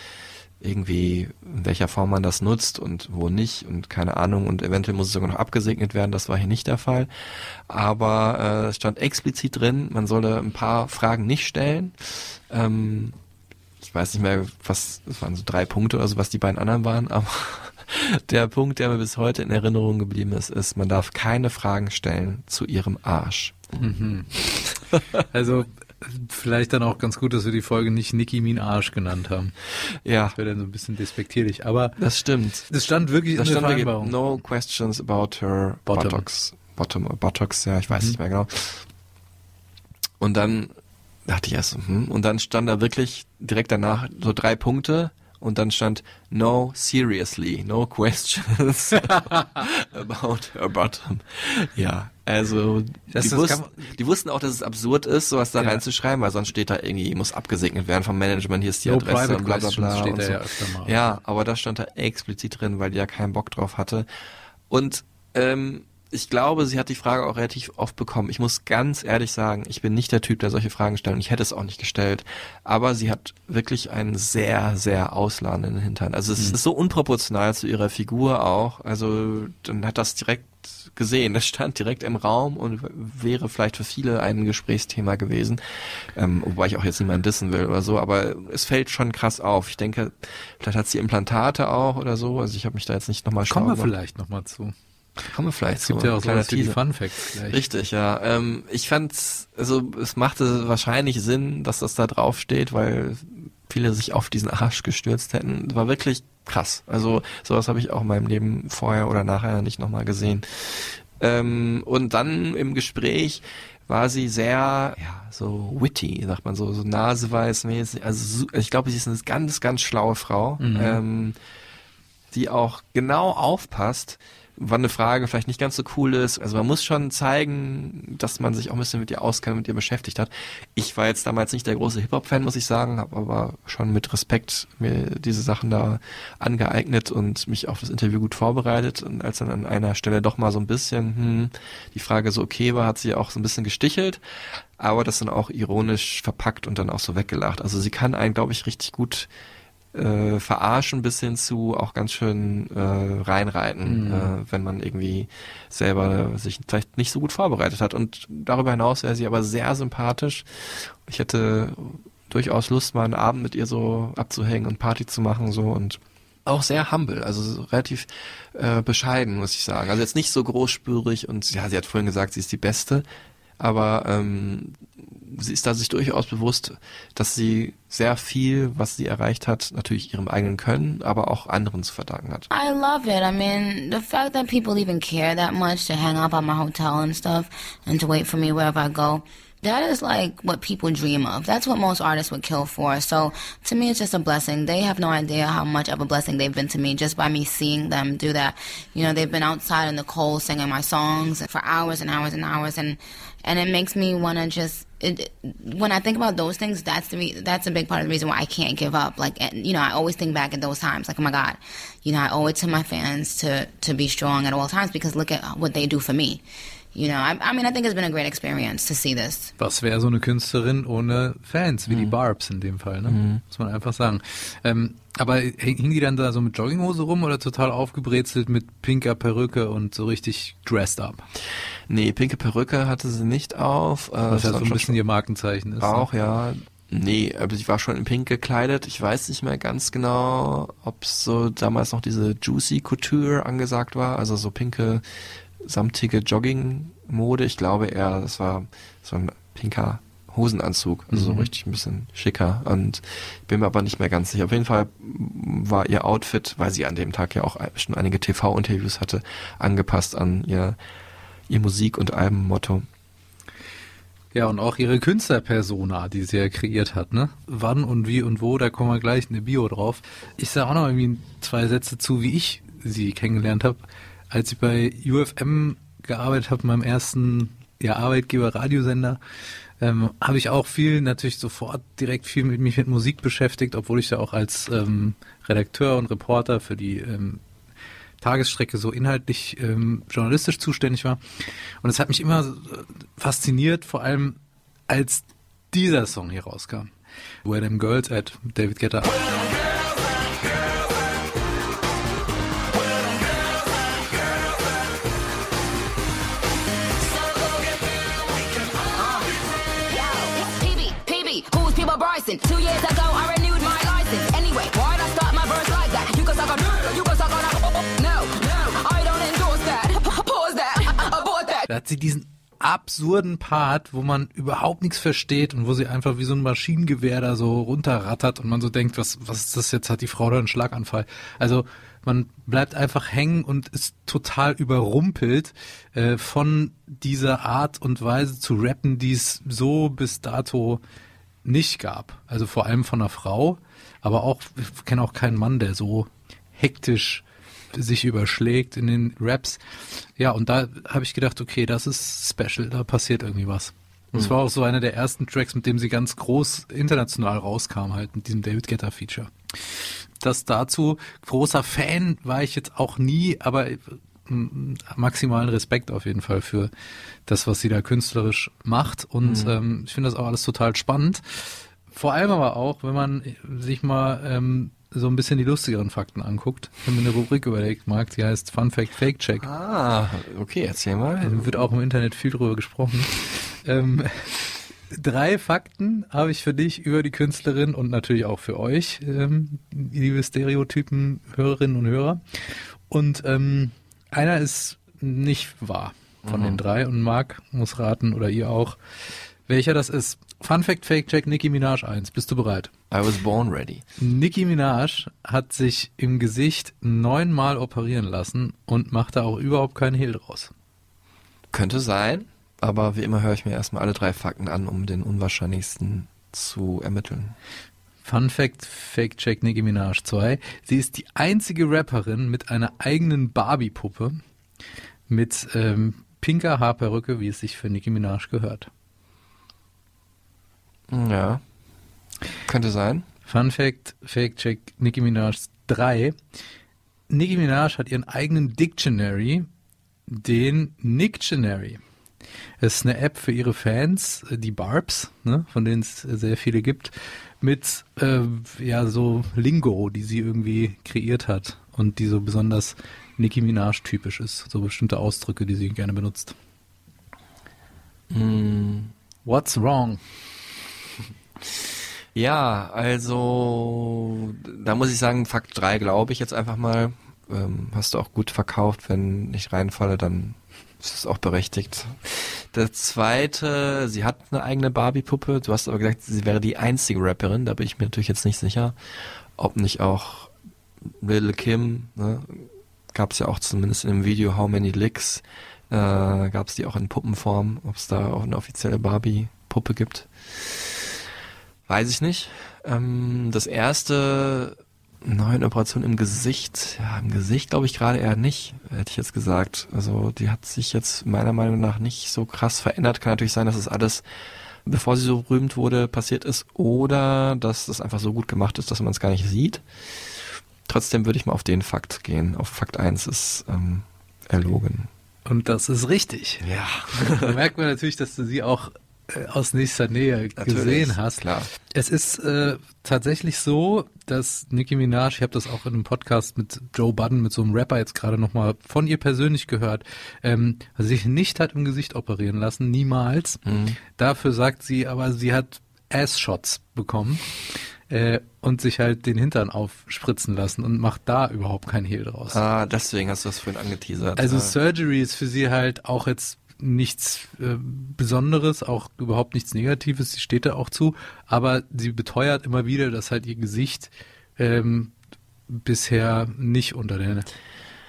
irgendwie in welcher Form man das nutzt und wo nicht und keine Ahnung und eventuell muss es sogar noch abgesegnet werden, das war hier nicht der Fall. Aber äh, es stand explizit drin, man solle ein paar Fragen nicht stellen. Ähm, ich weiß nicht mehr, was, es waren so drei Punkte oder so, was die beiden anderen waren, aber der Punkt, der mir bis heute in Erinnerung geblieben ist, ist, man darf keine Fragen stellen zu ihrem Arsch. Also vielleicht dann auch ganz gut, dass wir die Folge nicht Nicki Min Arsch genannt haben. Ja, Das wäre dann so ein bisschen despektierlich. Aber das stimmt. das stand wirklich Da in der Vereinbarung. no questions about her Bottom. buttocks. Bottom, buttocks, ja, ich weiß Mhm. nicht mehr genau. Und dann dachte ich erst, hm, und dann stand da wirklich direkt danach so drei Punkte und dann stand no seriously, no questions about her bottom. Ja, also Das- die, das wussten, die wussten auch, dass es absurd ist, sowas da Ja. reinzuschreiben, weil sonst steht da irgendwie, muss abgesegnet werden vom Management, hier ist die No Adresse und bla bla bla. und da so. ja. Ja, aber das stand da explizit drin, weil die ja keinen Bock drauf hatte. Und ähm, ich glaube, sie hat die Frage auch relativ oft bekommen. Ich muss ganz ehrlich sagen, ich bin nicht der Typ, der solche Fragen stellt und ich hätte es auch nicht gestellt. Aber sie hat wirklich einen sehr, sehr ausladenden Hintern. Also es ist so unproportional zu ihrer Figur auch. Also dann hat das direkt gesehen. Das stand direkt im Raum und wäre vielleicht für viele ein Gesprächsthema gewesen. Ähm, wobei ich auch jetzt niemanden dissen will oder so, aber es fällt schon krass auf. Ich denke, vielleicht hat sie Implantate auch oder so. Also ich habe mich da jetzt nicht nochmal Kommen wir vielleicht nochmal zu. Kommen wir vielleicht Es gibt zu. ja auch Kleiner sowas wie die Teaser. Fun Facts gleich. Richtig, ja. Ähm, ich fand's, also es machte wahrscheinlich Sinn, dass das da drauf steht, weil viele sich auf diesen Arsch gestürzt hätten. War wirklich krass. Also sowas habe ich auch in meinem Leben vorher oder nachher nicht nochmal gesehen. Ähm, und dann im Gespräch war sie sehr, ja, so witty, sagt man so, so naseweißmäßig. Also ich glaube, sie ist eine ganz, ganz schlaue Frau. Ähm, die auch genau aufpasst, wann eine Frage vielleicht nicht ganz so cool ist. Also man muss schon zeigen, dass man sich auch ein bisschen mit ihr auskennt, mit ihr beschäftigt hat. Ich war jetzt damals nicht der große Hip-Hop-Fan, muss ich sagen, habe aber schon mit Respekt mir diese Sachen da angeeignet und mich auf das Interview gut vorbereitet. Und als dann an einer Stelle doch mal so ein bisschen hm, die Frage so okay war, hat sie auch so ein bisschen gestichelt, aber das dann auch ironisch verpackt und dann auch so weggelacht. Also sie kann einen, glaube ich, richtig gut äh, verarschen bis hin zu auch ganz schön äh, reinreiten, äh, wenn man irgendwie selber sich vielleicht nicht so gut vorbereitet hat. Und darüber hinaus wäre sie aber sehr sympathisch. Ich hätte durchaus Lust, mal einen Abend mit ihr so abzuhängen und Party zu machen so und auch sehr humble, also so relativ äh, bescheiden, muss ich sagen. Also jetzt nicht so großspürig und ja, sie hat vorhin gesagt, sie ist die Beste, aber ähm, sie ist da sich durchaus bewusst, dass sie sehr viel, was sie erreicht hat, natürlich ihrem eigenen Können, aber auch anderen zu verdanken hat. I love it. I mean, the fact that people even care that much to hang up at my hotel and stuff and to wait for me wherever I go, that is like what people dream of. That's what most artists would kill for. So to me, it's just a blessing. They have no idea how much of a blessing they've been to me just by me seeing them do that. You know, they've been outside in the cold singing my songs for hours and hours and hours, and and it makes me want to just. It, when I think about those things, that's the re- that's a big part of the reason why I can't give up. Like, and, you know, I always think back at those times, like, oh my God, you know, I owe it to my fans to to be strong at all times because look at what they do for me. You know, I, I mean, I think it's been a great experience to see this. Was wäre so eine Künstlerin ohne Fans, wie die mhm. Barbs in dem Fall, ne? Mhm. Muss man einfach sagen. Ähm, aber hing hing die dann da so mit Jogginghose rum oder total aufgebrezelt mit pinker Perücke und so richtig dressed up? Nee, pinke Perücke hatte sie nicht auf. Äh, Was ja so ein bisschen ihr Markenzeichen ist. Auch, ja. Nee, aber sie war schon in pink gekleidet. Ich weiß nicht mehr ganz genau, ob so damals noch diese Juicy Couture angesagt war, also so pinke, samtige Jogging-Mode. Ich glaube eher, das war so ein pinker Hosenanzug, also so Mhm. richtig ein bisschen schicker. Und ich bin mir aber nicht mehr ganz sicher. Auf jeden Fall war ihr Outfit, weil sie an dem Tag ja auch schon einige TV-Interviews hatte, angepasst an ihr, ihr Musik- und Albenmotto. Ja, und auch ihre Künstlerpersona, die sie ja kreiert hat, ne? Wann und wie und wo, da kommen wir gleich in der Bio drauf. Ich sage auch noch irgendwie zwei Sätze zu, wie ich sie kennengelernt habe. Als ich bei UFM gearbeitet habe, meinem ersten ja, Arbeitgeber Radiosender, ähm, habe ich auch viel, natürlich sofort direkt viel mit mich mit Musik beschäftigt, obwohl ich ja auch als ähm, Redakteur und Reporter für die ähm, Tagesstrecke so inhaltlich ähm, journalistisch zuständig war. Und es hat mich immer äh, fasziniert, vor allem als dieser Song hier rauskam. Where Them Girls at David Guetta. Diesen absurden Part, wo man überhaupt nichts versteht und wo sie einfach wie so ein Maschinengewehr da so runterrattert und man so denkt, was, was ist das jetzt? Hat die Frau da einen Schlaganfall? Also man bleibt einfach hängen und ist total überrumpelt äh, von dieser Art und Weise zu rappen, die es so bis dato nicht gab. Also vor allem von einer Frau, aber auch, ich kenne auch keinen Mann, der so hektisch sich überschlägt in den Raps. Ja, und da habe ich gedacht, okay, das ist special, da passiert irgendwie was. Es Mhm. war auch so einer der ersten Tracks, mit dem sie ganz groß international rauskam, halt mit diesem David Guetta Feature. Das dazu, großer Fan war ich jetzt auch nie, aber mm, maximalen Respekt auf jeden Fall für das, was sie da künstlerisch macht. Und Mhm. ähm, ich finde das auch alles total spannend. Vor allem aber auch, wenn man sich mal ähm, so ein bisschen die lustigeren Fakten anguckt. Ich habe mir eine Rubrik überlegt, Marc, die heißt Fun Fact Fake Check. Ah, okay, erzähl mal. Da wird auch im Internet viel drüber gesprochen. ähm, drei Fakten habe ich für dich über die Künstlerin und natürlich auch für euch, ähm, liebe Stereotypen, Hörerinnen und Hörer. Und ähm, einer ist nicht wahr von Mhm. den drei und Marc muss raten oder ihr auch, welcher das ist. Fun Fact Fake Check Nicki Minaj 1. Bist du bereit? I was born ready. Nicki Minaj hat sich im Gesicht neunmal operieren lassen und macht da auch überhaupt keinen Hehl draus. Könnte sein, aber wie immer höre ich mir erstmal alle drei Fakten an, um den unwahrscheinlichsten zu ermitteln. Fun Fact, Fake Check Nicki Minaj 2. Sie ist die einzige Rapperin mit einer eigenen Barbie-Puppe mit ähm, pinker Haarperücke, wie es sich für Nicki Minaj gehört. Ja. Könnte sein. Fun Fact, Fake Check Nicki Minaj 3. Nicki Minaj hat ihren eigenen Dictionary, den Nictionary. Es ist eine App für ihre Fans, die Barbs, ne, von denen es sehr viele gibt, mit äh, ja so Lingo, die sie irgendwie kreiert hat und die so besonders Nicki Minaj typisch ist, so bestimmte Ausdrücke, die sie gerne benutzt. Hm. What's wrong? Ja, also da muss ich sagen, Fakt 3 glaube ich jetzt einfach mal. Ähm, hast du auch gut verkauft. Wenn ich reinfalle, dann ist es auch berechtigt. Der zweite, sie hat eine eigene Barbie-Puppe. Du hast aber gesagt, sie wäre die einzige Rapperin. Da bin ich mir natürlich jetzt nicht sicher, ob nicht auch Lil Kim, ne, gab es ja auch zumindest in dem Video How Many Licks, äh, gab es die auch in Puppenform, ob es da auch eine offizielle Barbie-Puppe gibt. Weiß ich nicht. Ähm, das erste neue Operation im Gesicht, ja, im Gesicht glaube ich gerade eher nicht, hätte ich jetzt gesagt. Also die hat sich jetzt meiner Meinung nach nicht so krass verändert. Kann natürlich sein, dass es alles, bevor sie so berühmt wurde, passiert ist oder dass das einfach so gut gemacht ist, dass man es gar nicht sieht. Trotzdem würde ich mal auf den Fakt gehen. Auf Fakt 1 ist ähm, erlogen. Und das ist richtig. Ja. Da merkt man natürlich, dass du sie auch aus nächster Nähe Natürlich, gesehen hast. klar. Es ist äh, tatsächlich so, dass Nicki Minaj, ich habe das auch in einem Podcast mit Joe Budden, mit so einem Rapper jetzt gerade nochmal von ihr persönlich gehört, ähm, sich nicht hat im Gesicht operieren lassen, niemals. Mhm. Dafür sagt sie aber, sie hat Ass-Shots bekommen äh, und sich halt den Hintern aufspritzen lassen und macht da überhaupt kein Hehl draus. Ah, deswegen hast du das vorhin angeteasert. Also Ah. Surgery ist für sie halt auch jetzt nichts äh, Besonderes, auch überhaupt nichts Negatives, sie steht da auch zu, aber sie beteuert immer wieder, dass halt ihr Gesicht ähm, bisher nicht unter der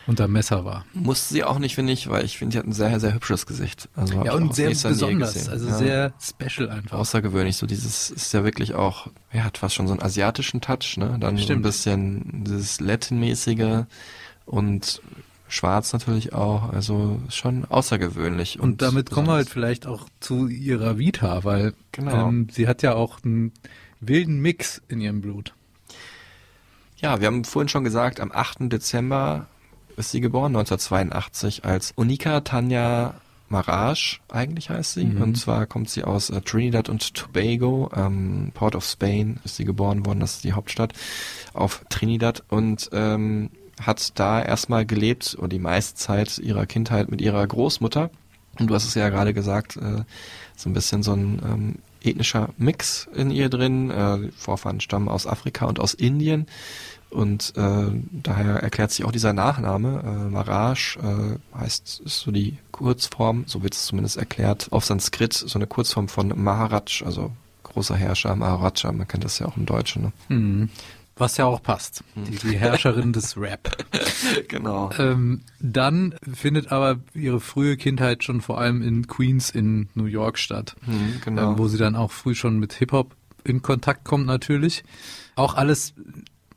unter Messer war. Musste sie auch nicht, finde ich, weil ich finde, sie hat ein sehr, sehr hübsches Gesicht. Also Ja, und sehr besonders, also Ja. sehr special einfach. außergewöhnlich. So dieses ist ja wirklich auch, ja, hat fast schon so einen asiatischen Touch, ne? Dann so ein Stimmt. bisschen dieses Latin-mäßige und schwarz natürlich auch. Also schon außergewöhnlich. Und damit kommen wir halt besonders. vielleicht auch zu ihrer Vita, weil Genau. ähm, sie hat ja auch einen wilden Mix in ihrem Blut. Ja, wir haben vorhin schon gesagt, am 8. Dezember ist sie geboren, 1982, als Unika Tanja Maraj, eigentlich heißt sie. Mhm. Und zwar kommt sie aus äh, Trinidad und Tobago, ähm, Port of Spain ist sie geboren worden, das ist die Hauptstadt auf Trinidad und ähm, hat da erstmal gelebt, oder die meiste Zeit ihrer Kindheit mit ihrer Großmutter. Und du hast es ja gerade gesagt, äh, so ein bisschen so ein ähm, ethnischer Mix in ihr drin. Äh, Vorfahren stammen aus Afrika und aus Indien. Und äh, daher erklärt sich auch dieser Nachname. Äh, Maraj äh, heißt, ist so die Kurzform, so wird es zumindest erklärt, auf Sanskrit, so eine Kurzform von Maharaj, also großer Herrscher, Maharaja, man kennt das ja auch im Deutschen. Ne? Mhm. Was ja auch passt. Die, die Herrscherin des Rap. Genau. Ähm, dann findet aber ihre frühe Kindheit schon vor allem in Queens in New York statt, Mhm, genau. ähm, wo sie dann auch früh schon mit Hip-Hop in Kontakt kommt natürlich. Auch alles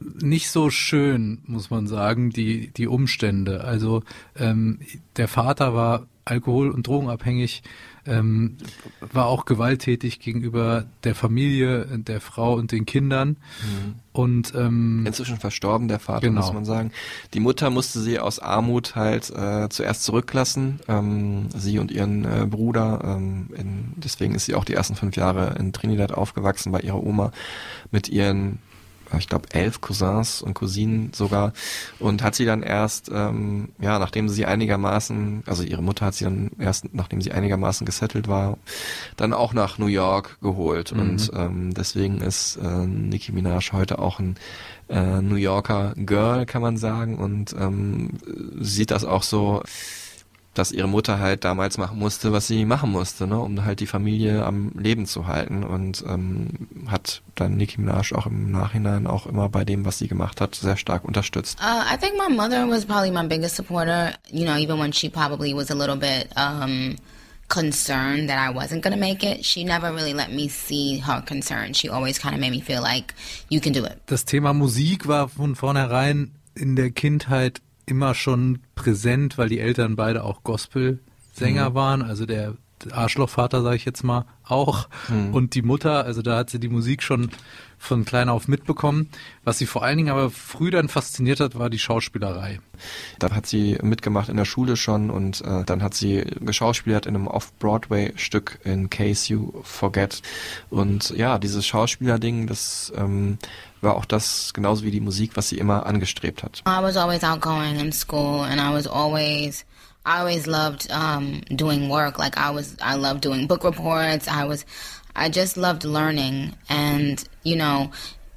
nicht so schön, muss man sagen, die, die Umstände. Also ähm, der Vater war alkohol- und drogenabhängig, ähm, war auch gewalttätig gegenüber der Familie, der Frau und den Kindern. Und ähm, Inzwischen verstorben, der Vater, Genau. muss man sagen. Die Mutter musste sie aus Armut halt äh, zuerst zurücklassen, ähm, sie und ihren äh, Bruder. Ähm, in, deswegen ist sie auch die ersten fünf Jahre in Trinidad aufgewachsen bei ihrer Oma mit ihren, ich glaube, elf Cousins und Cousinen sogar. Und hat sie dann erst, ähm, ja, nachdem sie einigermaßen, also ihre Mutter hat sie dann erst, nachdem sie einigermaßen gesettelt war, dann auch nach New York geholt. Mhm. Und ähm, deswegen ist äh, Nicki Minaj heute auch ein äh, New Yorker Girl, kann man sagen, und ähm, sieht das auch so, dass ihre Mutter halt damals machen musste, was sie machen musste, ne, um halt die Familie am Leben zu halten und ähm, hat dann Nicki Minaj auch im Nachhinein auch immer bei dem, was sie gemacht hat, sehr stark unterstützt. Uh, I think my mother was probably my biggest supporter. You know, even when she probably was a little bit um, concerned that I wasn't going to make it, she never really let me see her concern. She always kind of made me feel like you can do it. das Thema Musik war von vornherein in der Kindheit immer schon präsent, weil die Eltern beide auch Gospel-Sänger Mhm. waren. Also der Arschlochvater, sage ich jetzt mal, auch. Mhm. Und die Mutter, also da hat sie die Musik schon von klein auf mitbekommen. Was sie vor allen Dingen aber früh dann fasziniert hat, war die Schauspielerei. Da hat sie mitgemacht in der Schule schon und äh, dann hat sie geschauspielert in einem Off-Broadway-Stück in Case You Forget. Und ja, dieses Schauspielerding, das ähm, war auch das, genauso wie die Musik, was sie immer angestrebt hat. I was always outgoing in school, and I was always, I always loved um, doing work. Like I was, I loved doing book reports. I was, I just loved learning, and you know,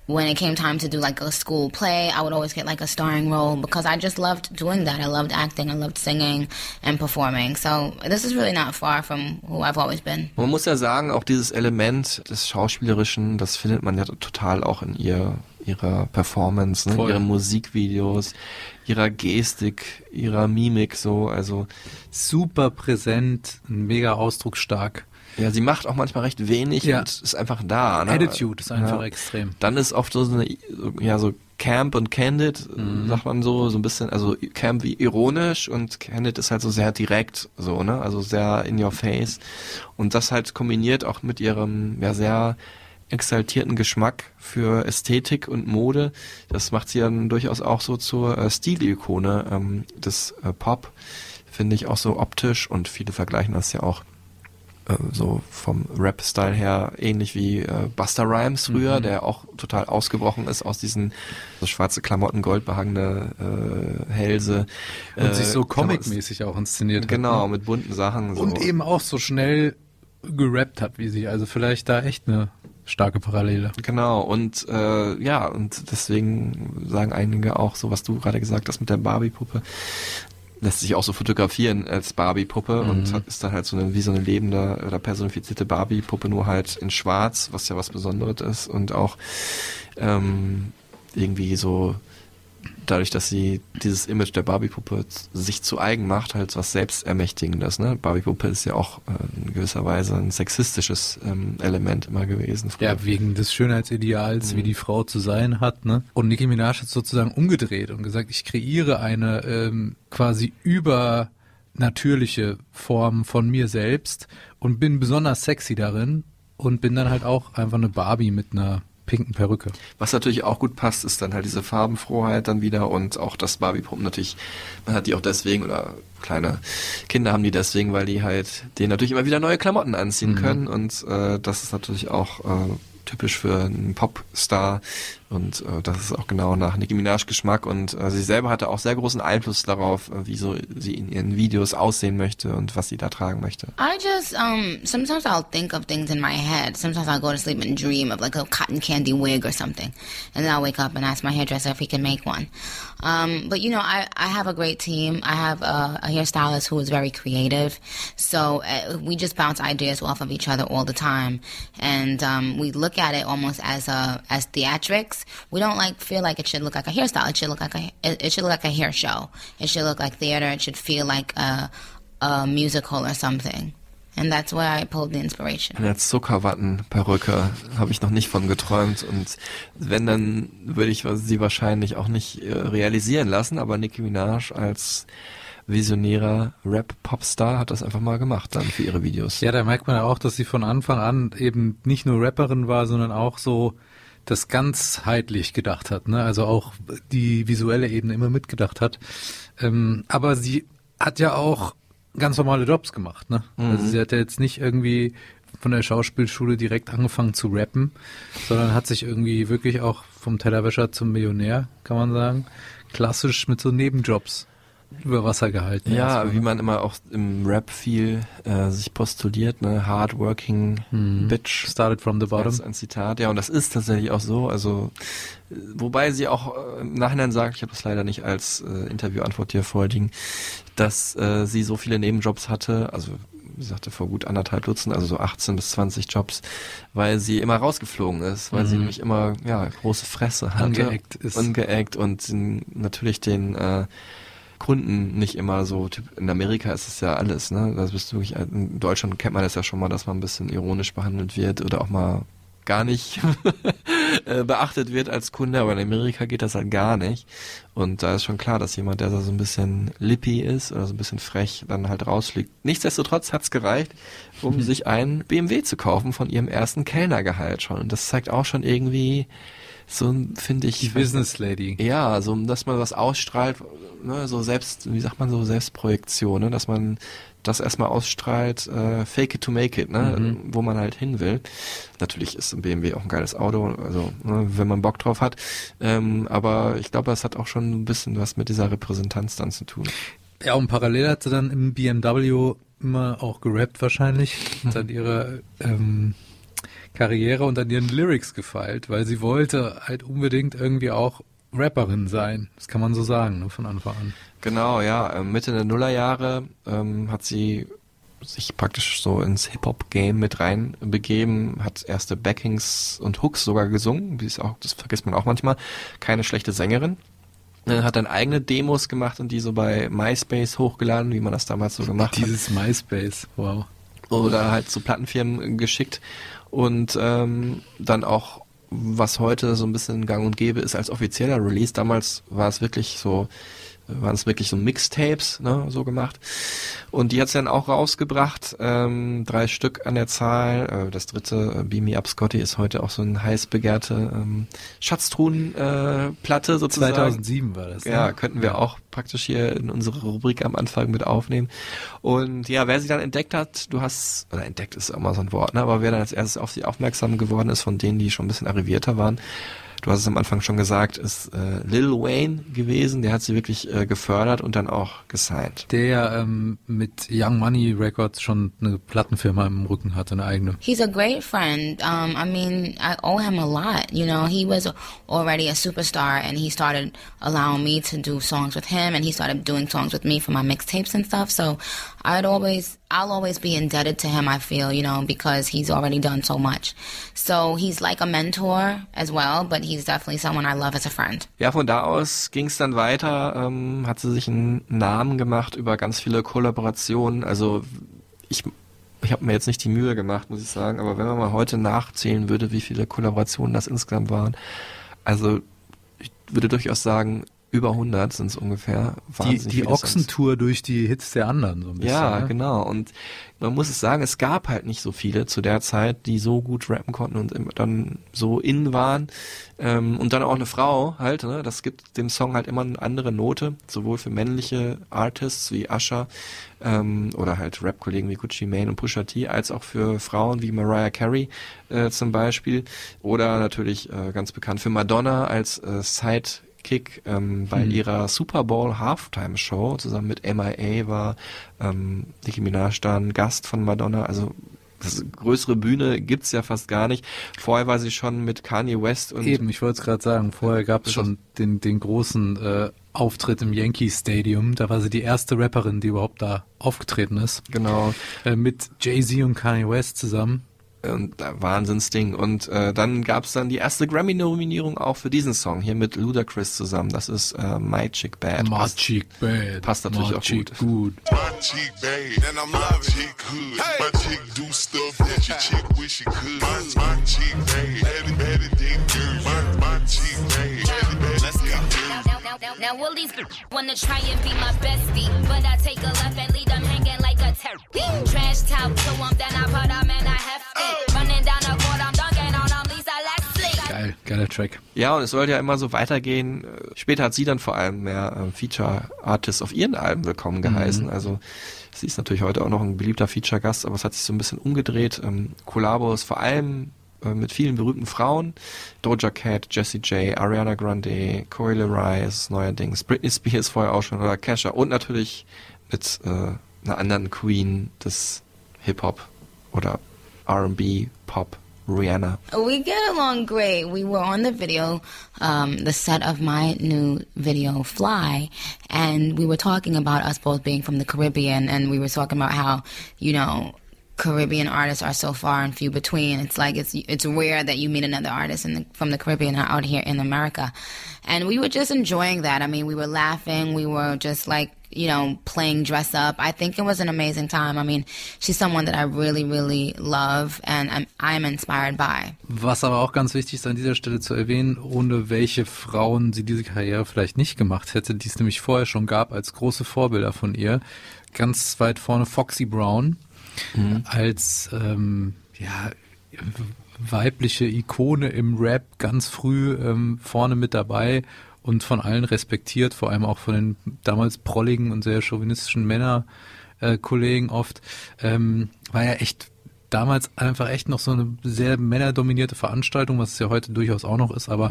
when it came time to do like a school play, I would always get like a starring role because I just loved doing that. I loved acting, I loved singing and performing. So this is really not far from who I've always been. Man muss ja sagen, auch dieses Element des Schauspielerischen, das findet man ja total auch in ihr, ihrer Performance, ne? Voll. ihre Musikvideos, ihrer Gestik, ihrer Mimik so, also Super präsent, mega ausdrucksstark. Ja, sie macht auch manchmal recht wenig Ja. und ist einfach da. Ne? Attitude ist einfach Ja. extrem. Dann ist oft so eine, ja, so Camp und Candid, Mhm. sagt man so, so ein bisschen, also Camp wie ironisch und Candid ist halt so sehr direkt, so, ne, also sehr in your face. Und das halt kombiniert auch mit ihrem, ja, sehr exaltierten Geschmack für Ästhetik und Mode. Das macht sie dann durchaus auch so zur äh, Stilikone ähm, des äh, Pop, finde ich auch so optisch und viele vergleichen das ja auch so vom Rap-Style her ähnlich wie äh, Buster Rhymes früher, Mhm. der auch total ausgebrochen ist aus diesen so schwarze Klamotten, goldbehangene äh, Hälse. Und äh, sich so comic-mäßig auch inszeniert Genau, hat. ne? mit bunten Sachen. So. Und eben auch so schnell gerappt hat wie sie. Also vielleicht da echt eine starke Parallele. Genau, und äh, ja, und deswegen sagen einige auch so, was du gerade gesagt hast mit der Barbie-Puppe, lässt sich auch so fotografieren als Barbie-Puppe und hat, ist dann halt so eine, wie so eine lebende oder personifizierte Barbie-Puppe, nur halt in schwarz, was ja was Besonderes ist und auch ähm, irgendwie so dadurch, dass sie dieses Image der Barbie-Puppe sich zu eigen macht, halt was Selbstermächtigendes. Ne? Barbie-Puppe ist ja auch äh, in gewisser Weise ein sexistisches ähm, Element immer gewesen. früher. Ja, wegen des Schönheitsideals, wie die Frau zu sein hat. Ne? Und Nicki Minaj hat sozusagen umgedreht und gesagt, ich kreiere eine ähm, quasi übernatürliche Form von mir selbst und bin besonders sexy darin und bin dann halt auch einfach eine Barbie mit einer pinken Perücke. Was natürlich auch gut passt, ist dann halt diese Farbenfroheit dann wieder und auch das Barbie-Puppen natürlich, man hat die auch deswegen oder kleine Kinder haben die deswegen, weil die halt denen natürlich immer wieder neue Klamotten anziehen Mhm. können und äh, das ist natürlich auch äh, typisch für einen Popstar und äh, das ist auch genau nach Nicki Minaj Geschmack und äh, sie selber hatte auch sehr großen Einfluss darauf, äh, wie so sie in ihren Videos aussehen möchte und was sie da tragen möchte. I just um sometimes I'll think of things in my head. Sometimes I'll go to sleep and dream of like a cotton candy wig or something, and then I'll wake up and ask my hairdresser if he can make one. Um, but you know, I I have a great team. I have a, a hairstylist who is very creative, so uh, we just bounce ideas off of each other all the time, and um, we look at it almost as a as theatrics. We don't like feel like it should look like a hairstyle. It should look like a it, it should look like a hair show. It should look like theater. It should feel like a a musical or something. And that's where I pulled the inspiration. Eine Zuckerwattenperücke habe ich noch nicht von geträumt und wenn, dann würde ich sie wahrscheinlich auch nicht äh, realisieren lassen, aber Nicki Minaj als visionärer Rap-Popstar hat das einfach mal gemacht dann für ihre Videos. Ja, da merkt man ja auch, dass sie von Anfang an eben nicht nur Rapperin war, sondern auch so das ganzheitlich gedacht hat, ne? Also auch die visuelle Ebene immer mitgedacht hat. Ähm, aber sie hat ja auch ganz normale Jobs gemacht, ne? Also sie hat ja jetzt nicht irgendwie von der Schauspielschule direkt angefangen zu rappen, sondern hat sich irgendwie wirklich auch vom Tellerwäscher zum Millionär, kann man sagen, klassisch mit so Nebenjobs über Wasser gehalten. Ja, erstmal, wie man immer auch im Rap viel äh, sich postuliert, ne, hardworking bitch. Started from the bottom. Das ist ein Zitat, ja, und das ist tatsächlich auch so. Also, äh, wobei sie auch äh, im Nachhinein sagt, ich habe das leider nicht als äh, Interviewantwort hier vorliegen, dass äh, sie so viele Nebenjobs hatte, also sie sagte vor gut anderthalb Dutzend, also so 18 bis 20 Jobs, weil sie immer rausgeflogen ist, weil sie nämlich immer ja große Fresse hatte, Angeeckt ist. ungeeckt und natürlich den äh, Kunden nicht immer so, typ, in Amerika ist es ja alles, ne? Das bist du wirklich, in Deutschland kennt man das ja schon mal, dass man ein bisschen ironisch behandelt wird oder auch mal gar nicht äh, beachtet wird als Kunde, aber in Amerika geht das halt gar nicht. Und da ist schon klar, dass jemand, der da so ein bisschen lippy ist oder so ein bisschen frech, dann halt rausfliegt. Nichtsdestotrotz hat's gereicht, um sich einen BMW zu kaufen von ihrem ersten Kellnergehalt schon. Und das zeigt auch schon irgendwie so, finde ich, Die Business Lady. ja, so dass man was ausstrahlt, ne, so selbst, wie sagt man so, Selbstprojektion, ne, dass man das erstmal ausstrahlt, äh, fake it to make it, ne, wo man halt hin will. Natürlich ist ein BMW auch ein geiles Auto, also ne, wenn man Bock drauf hat. Ähm, aber ich glaube, es hat auch schon ein bisschen was mit dieser Repräsentanz dann zu tun. Ja, und parallel hat sie dann im BMW immer auch gerappt wahrscheinlich, hat dann ihre ähm, Karriere und an ihren Lyrics gefeilt, weil sie wollte halt unbedingt irgendwie auch Rapperin sein. Das kann man so sagen, ne, von Anfang an. Genau, ja. ähm, Mitte der Nullerjahre ähm, hat sie sich praktisch so ins Hip-Hop-Game mit rein begeben, hat erste Backings und Hooks sogar gesungen, wie es auch, das vergisst man auch manchmal. Keine schlechte Sängerin. Äh, Hat dann eigene Demos gemacht und die so bei MySpace hochgeladen, wie man das damals so gemacht hat Dieses MySpace, wow. Oder halt zu Plattenfirmen geschickt und ähm, dann auch was heute so ein bisschen gang und gäbe ist als offizieller Release. Damals war es wirklich so waren es wirklich so Mixtapes, ne, so gemacht. Und die hat sie dann auch rausgebracht, ähm, drei Stück an der Zahl. Äh, das dritte, äh, Beam Me Up Scotty, ist heute auch so eine heiß begehrte ähm, Schatztruhenplatte äh, sozusagen. 2007 war das. Ja, ne? könnten wir auch praktisch hier in unsere Rubrik am Anfang mit aufnehmen. Und ja, wer sie dann entdeckt hat, du hast, oder entdeckt ist immer so ein Wort, ne, aber wer dann als erstes auf sie aufmerksam geworden ist, von denen, die schon ein bisschen arrivierter waren, du hast es am Anfang schon gesagt, ist äh, Lil Wayne gewesen, der hat sie wirklich äh, gefördert und dann auch gesigned. Der ja ähm, mit Young Money Records schon eine Plattenfirma im Rücken hatte, eine eigene. He's a great friend. Um, I mean, I owe him a lot. You know, he was already a superstar, and he started allowing me to do songs with him, and he started doing songs with me for my mixtapes and stuff. So, I'd always, I'll always be indebted to him. I feel, you know, because he's already done so much. So he's like a mentor as well, but he's definitely someone I love as a friend. Ja, von da aus ging es dann weiter, ähm, hat sie sich einen Namen gemacht über ganz viele Kollaborationen. Also ich, ich habe mir jetzt nicht die Mühe gemacht, muss ich sagen, aber wenn man mal heute nachzählen würde, wie viele Kollaborationen das insgesamt waren, also ich würde durchaus sagen, über 100 sind es ungefähr. Die, Wahnsinnig die Songs. Ochsentour durch die Hits der anderen so ein bisschen. Ja, ne? genau. Und man muss es sagen, es gab halt nicht so viele zu der Zeit, die so gut rappen konnten und dann so in waren. Ähm, und dann auch eine Frau halt, ne? Das gibt dem Song halt immer eine andere Note, sowohl für männliche Artists wie Usher ähm, oder halt Rap-Kollegen wie Gucci Mane und Pusha T, als auch für Frauen wie Mariah Carey äh, zum Beispiel. Oder natürlich äh, ganz bekannt für Madonna als äh, Side Kick ähm, bei Hm. ihrer Super Bowl Halftime Show zusammen mit MIA war ähm, Nicki Minaj dann Gast von Madonna. Also das größere Bühne gibt's ja fast gar nicht. Vorher war sie schon mit Kanye West und Eben, ich wollte es gerade sagen, vorher gab es schon den, den großen äh, Auftritt im Yankee Stadium. Da war sie die erste Rapperin, die überhaupt da aufgetreten ist. genau Äh, mit Jay-Z und Kanye West zusammen. Und äh, Wahnsinnsding. Und äh, dann gab's dann die erste Grammy-Nominierung auch für diesen Song hier mit Ludacris zusammen. Das ist äh, My Chick Bad. My Passt- Chick Bad. passt natürlich My auch Chick gut. gut. My chick bad, and I'm my chick good. My chick do stuff that your chick wish she could. My, my chick bad, better than yours. My, my chick bad, better Let's go. Now, now, now, now, will these wanna try and be my bestie? But I take a left and leave them hanging like a turkey. Trash talk to them, then I put them in a hefty. Running down the court, I'm dunking on them, Lisa Leslie. Geil, geiler Track. Ja, und es sollte ja immer so weitergehen. Später hat sie dann vor allem mehr äh, Feature-Artists auf ihren Alben willkommen geheißen. Also sie ist natürlich heute auch noch ein beliebter Feature-Gast, aber es hat sich so ein bisschen umgedreht. Ähm, Kollabos vor allem äh, mit vielen berühmten Frauen. Doja Cat, Jessie J, Ariana Grande, Coyle Rise neuerdings, Britney Spears vorher auch schon oder Kesha und natürlich mit äh, einer anderen Queen des Hip-Hop oder R&B, Pop, Rihanna. We get along great. We were on the video, um, the set of my new video, Fly, and we were talking about us both being from the Caribbean, and we were talking about how, you know, Caribbean artists are so far and few between. It's like it's it's rare that you meet another artist the, from the Caribbean out here in America, and we were just enjoying that. I mean, we were laughing. We were just like you know playing dress up. I think it was an amazing time. I mean, she's someone that I really really love, and I'm I'm inspired by. Was aber auch ganz wichtig ist an dieser Stelle zu erwähnen, ohne welche Frauen sie diese Karriere vielleicht nicht gemacht hätte, die es nämlich vorher schon gab als große Vorbilder von ihr. Ganz weit vorne Foxy Brown als ähm, ja, weibliche Ikone im Rap ganz früh ähm, vorne mit dabei und von allen respektiert, vor allem auch von den damals prolligen und sehr chauvinistischen Männer äh, oft, ähm, war ja echt damals einfach echt noch so eine sehr männerdominierte Veranstaltung, was es ja heute durchaus auch noch ist, aber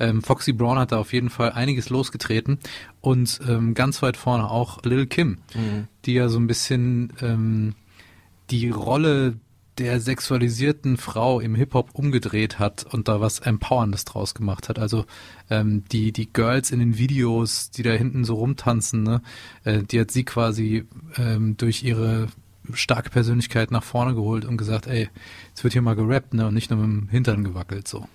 ähm, Foxy Brown hat da auf jeden Fall einiges losgetreten und ähm, ganz weit vorne auch Lil Kim, die ja so ein bisschen ähm, die Rolle der sexualisierten Frau im Hip-Hop umgedreht hat und da was Empowerndes draus gemacht hat. Also ähm, die, die Girls in den Videos, die da hinten so rumtanzen, ne, äh, die hat sie quasi ähm, durch ihre starke Persönlichkeit nach vorne geholt und gesagt, ey, jetzt wird hier mal gerappt, ne, und nicht nur mit dem Hintern gewackelt, so.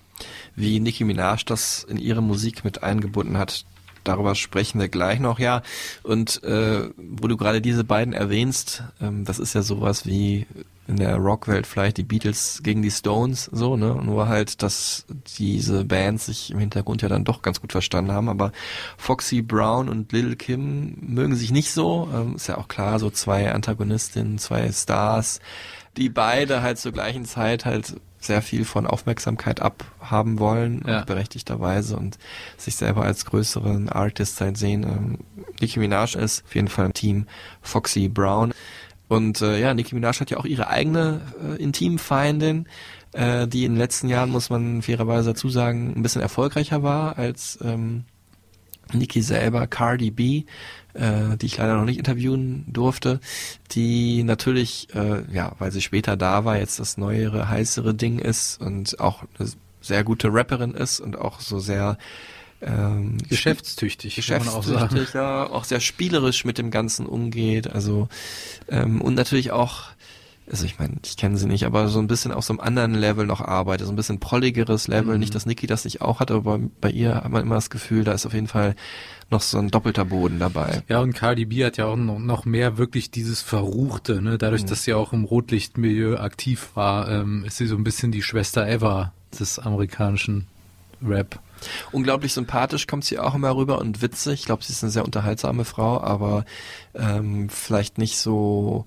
wie Nicki Minaj das in ihre Musik mit eingebunden hat. Darüber sprechen wir gleich noch, ja. Und äh, wo du gerade diese beiden erwähnst, ähm, das ist ja sowas wie in der Rockwelt vielleicht die Beatles gegen die Stones, so, ne? Nur halt, dass diese Bands sich im Hintergrund ja dann doch ganz gut verstanden haben. Aber Foxy Brown und Lil Kim mögen sich nicht so. Ähm, ist ja auch klar, so zwei Antagonistinnen, zwei Stars, die beide halt zur gleichen Zeit halt sehr viel von Aufmerksamkeit abhaben wollen, Ja. und berechtigterweise und sich selber als größeren Artist halt sehen. Ähm, Nicki Minaj ist auf jeden Fall Team Foxy Brown. Und äh, ja, Nicki Minaj hat ja auch ihre eigene äh, Intimfeindin, äh, die in den letzten Jahren, muss man fairerweise dazu sagen, ein bisschen erfolgreicher war als ähm, Nicki selber, Cardi B, äh, die ich leider noch nicht interviewen durfte, die natürlich, äh, ja, weil sie später da war, jetzt das neuere, heißere Ding ist und auch eine sehr gute Rapperin ist und auch so sehr ähm, Geschäftstüchtig, kann man auch sagen. geschäftstüchtig, ja, auch sehr spielerisch mit dem Ganzen umgeht, also ähm, und natürlich auch also ich meine, ich kenne sie nicht, aber so ein bisschen auf so einem anderen Level noch arbeitet, so ein bisschen prolligeres Level. Mhm. Nicht, dass Niki das nicht auch hat, aber bei, bei ihr hat man immer das Gefühl, da ist auf jeden Fall noch so ein doppelter Boden dabei. Ja, und Cardi B hat ja auch noch, mehr wirklich dieses Verruchte, ne? Mhm. Dadurch, dass sie auch im Rotlichtmilieu aktiv war, ähm, ist sie so ein bisschen die Schwester Eva des amerikanischen Rap. Unglaublich sympathisch kommt sie auch immer rüber und witzig. Ich glaube, sie ist eine sehr unterhaltsame Frau, aber ähm, vielleicht nicht so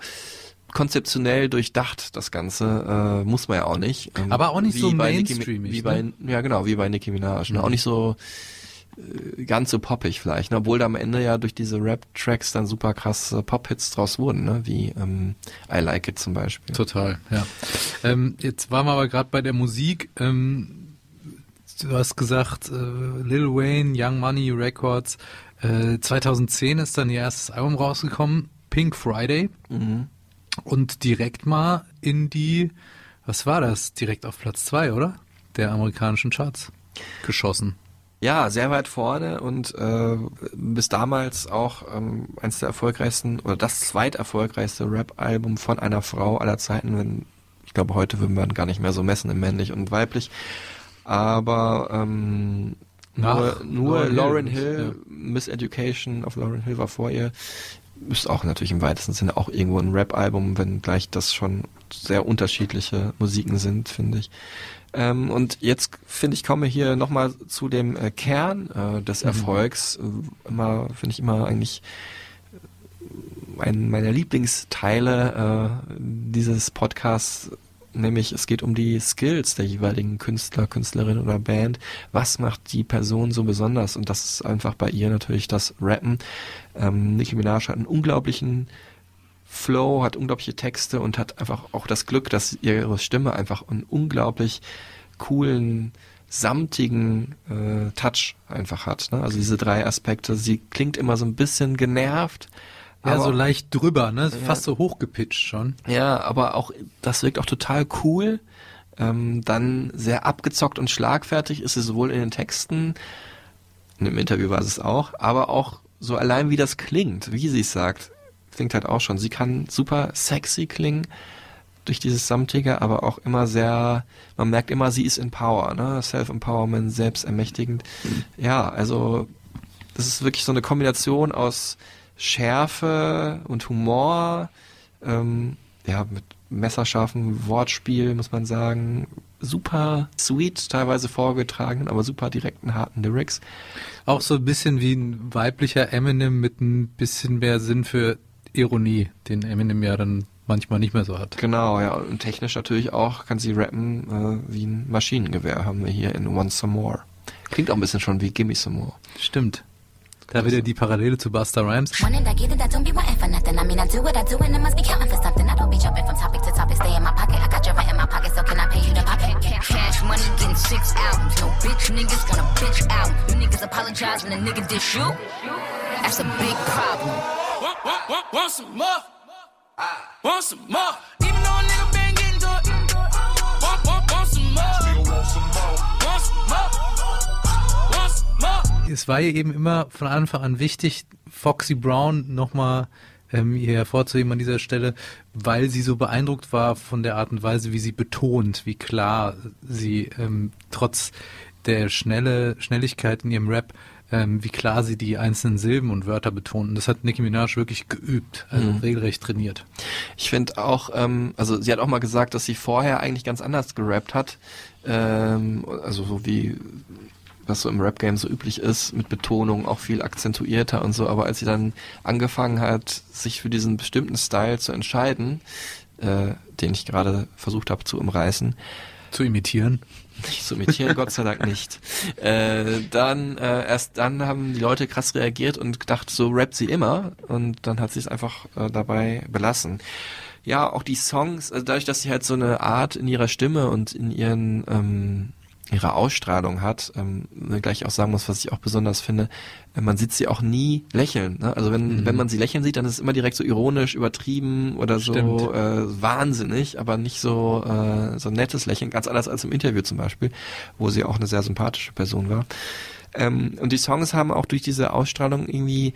konzeptionell durchdacht, das Ganze, äh, muss man ja auch nicht. Ähm, Aber auch nicht wie so mainstreamig, wie bei, ne? Ja, genau, wie bei Nicki Minaj. Ne? Mhm. Auch nicht so äh, ganz so poppig vielleicht, ne? obwohl da am Ende ja durch diese Rap-Tracks dann super krasse Pop-Hits draus wurden, ne? wie ähm, I Like It zum Beispiel. Total, ja. Ähm, jetzt waren wir aber gerade bei der Musik. Ähm, du hast gesagt, äh, Lil Wayne, Young Money Records. Äh, 2010 ist dann ihr erstes Album rausgekommen, Pink Friday. Mhm. Und direkt mal in die, was war das? Direkt auf Platz zwei, oder? Der amerikanischen Charts geschossen. Ja, sehr weit vorne und äh, bis damals auch ähm, eines der erfolgreichsten oder das zweiterfolgreichste Rap-Album von einer Frau aller Zeiten. Wenn ich glaube, heute würden wir gar nicht mehr so messen in männlich und weiblich. Aber ähm, nur, nur Lauryn Lauren Hill, Hill, Miss Education auf Lauren Hill war vor ihr. Ist auch natürlich im weitesten Sinne auch irgendwo ein Rap-Album, wenn gleich das schon sehr unterschiedliche Musiken sind, finde ich. Ähm, und jetzt finde ich komme hier nochmal zu dem äh, Kern äh, des Mhm. Erfolgs. Äh, immer finde ich immer eigentlich ein meiner Lieblingsteile äh, dieses Podcasts, nämlich es geht um die Skills der jeweiligen Künstler, Künstlerin oder Band. Was macht die Person so besonders? Und das ist einfach bei ihr natürlich das Rappen. Ähm, Nicki Minaj hat einen unglaublichen Flow, hat unglaubliche Texte und hat einfach auch das Glück, dass ihre Stimme einfach einen unglaublich coolen, samtigen äh, Touch einfach hat. Ne? Also diese drei Aspekte. Sie klingt immer so ein bisschen genervt. Ja, aber so leicht drüber, ne? Ja. Fast so hochgepitcht schon. ja, aber auch, das wirkt auch total cool. Ähm, dann sehr abgezockt und schlagfertig ist es sowohl in den Texten, und im Interview war es auch, aber auch so allein wie das klingt, wie sie es sagt, klingt halt auch schon. Sie kann super sexy klingen durch dieses Samtige, aber auch immer sehr, man merkt immer, sie ist in Power, ne? Self-Empowerment, selbstermächtigend. Ja, also das ist wirklich so eine Kombination aus Schärfe und Humor, ähm, ja, mit messerscharfem Wortspiel, muss man sagen. Super sweet, teilweise vorgetragen, aber super direkten, harten Lyrics. Auch so ein bisschen wie ein weiblicher Eminem mit ein bisschen mehr Sinn für Ironie, den Eminem ja dann manchmal nicht mehr so hat. Genau, ja, und technisch natürlich auch kann sie rappen äh, wie ein Maschinengewehr, haben wir hier in Want Some More. Klingt auch ein bisschen schon wie Gimme Some More. Stimmt. Da wieder die Parallele zu Busta Rhymes. Want some more? Es war ihr eben immer von Anfang an wichtig, Foxy Brown nochmal ähm, hier hervorzuheben an dieser Stelle, weil sie so beeindruckt war von der Art und Weise, wie sie betont, wie klar sie ähm, trotz der schnelle Schnelligkeit in ihrem Rap ähm, wie klar sie die einzelnen Silben und Wörter betonen. Das hat Nicki Minaj wirklich geübt, also Mhm. regelrecht trainiert. Ich finde auch, ähm, also sie hat auch mal gesagt, dass sie vorher eigentlich ganz anders gerappt hat. Ähm, also so wie was so im Rap-Game so üblich ist, mit Betonung auch viel akzentuierter und so. Aber als sie dann angefangen hat, sich für diesen bestimmten Style zu entscheiden, äh, den ich gerade versucht habe zu umreißen, Zu imitieren. nicht zu imitieren, Gott sei Dank nicht. Äh, dann, äh, erst dann haben die Leute krass reagiert und gedacht, so rappt sie immer. Und dann hat sie es einfach äh, dabei belassen. Ja, auch die Songs, also dadurch, dass sie halt so eine Art in ihrer Stimme und in ihren ähm, ihrer Ausstrahlung hat, ähm, gleich auch sagen muss, was ich auch besonders finde, äh, man sieht sie auch nie lächeln. Ne? Also wenn, Mhm. wenn man sie lächeln sieht, dann ist es immer direkt so ironisch, übertrieben oder so äh, wahnsinnig, aber nicht so äh, so ein nettes Lächeln, ganz anders als im Interview zum Beispiel, wo sie auch eine sehr sympathische Person war. Ähm, und die Songs haben auch durch diese Ausstrahlung irgendwie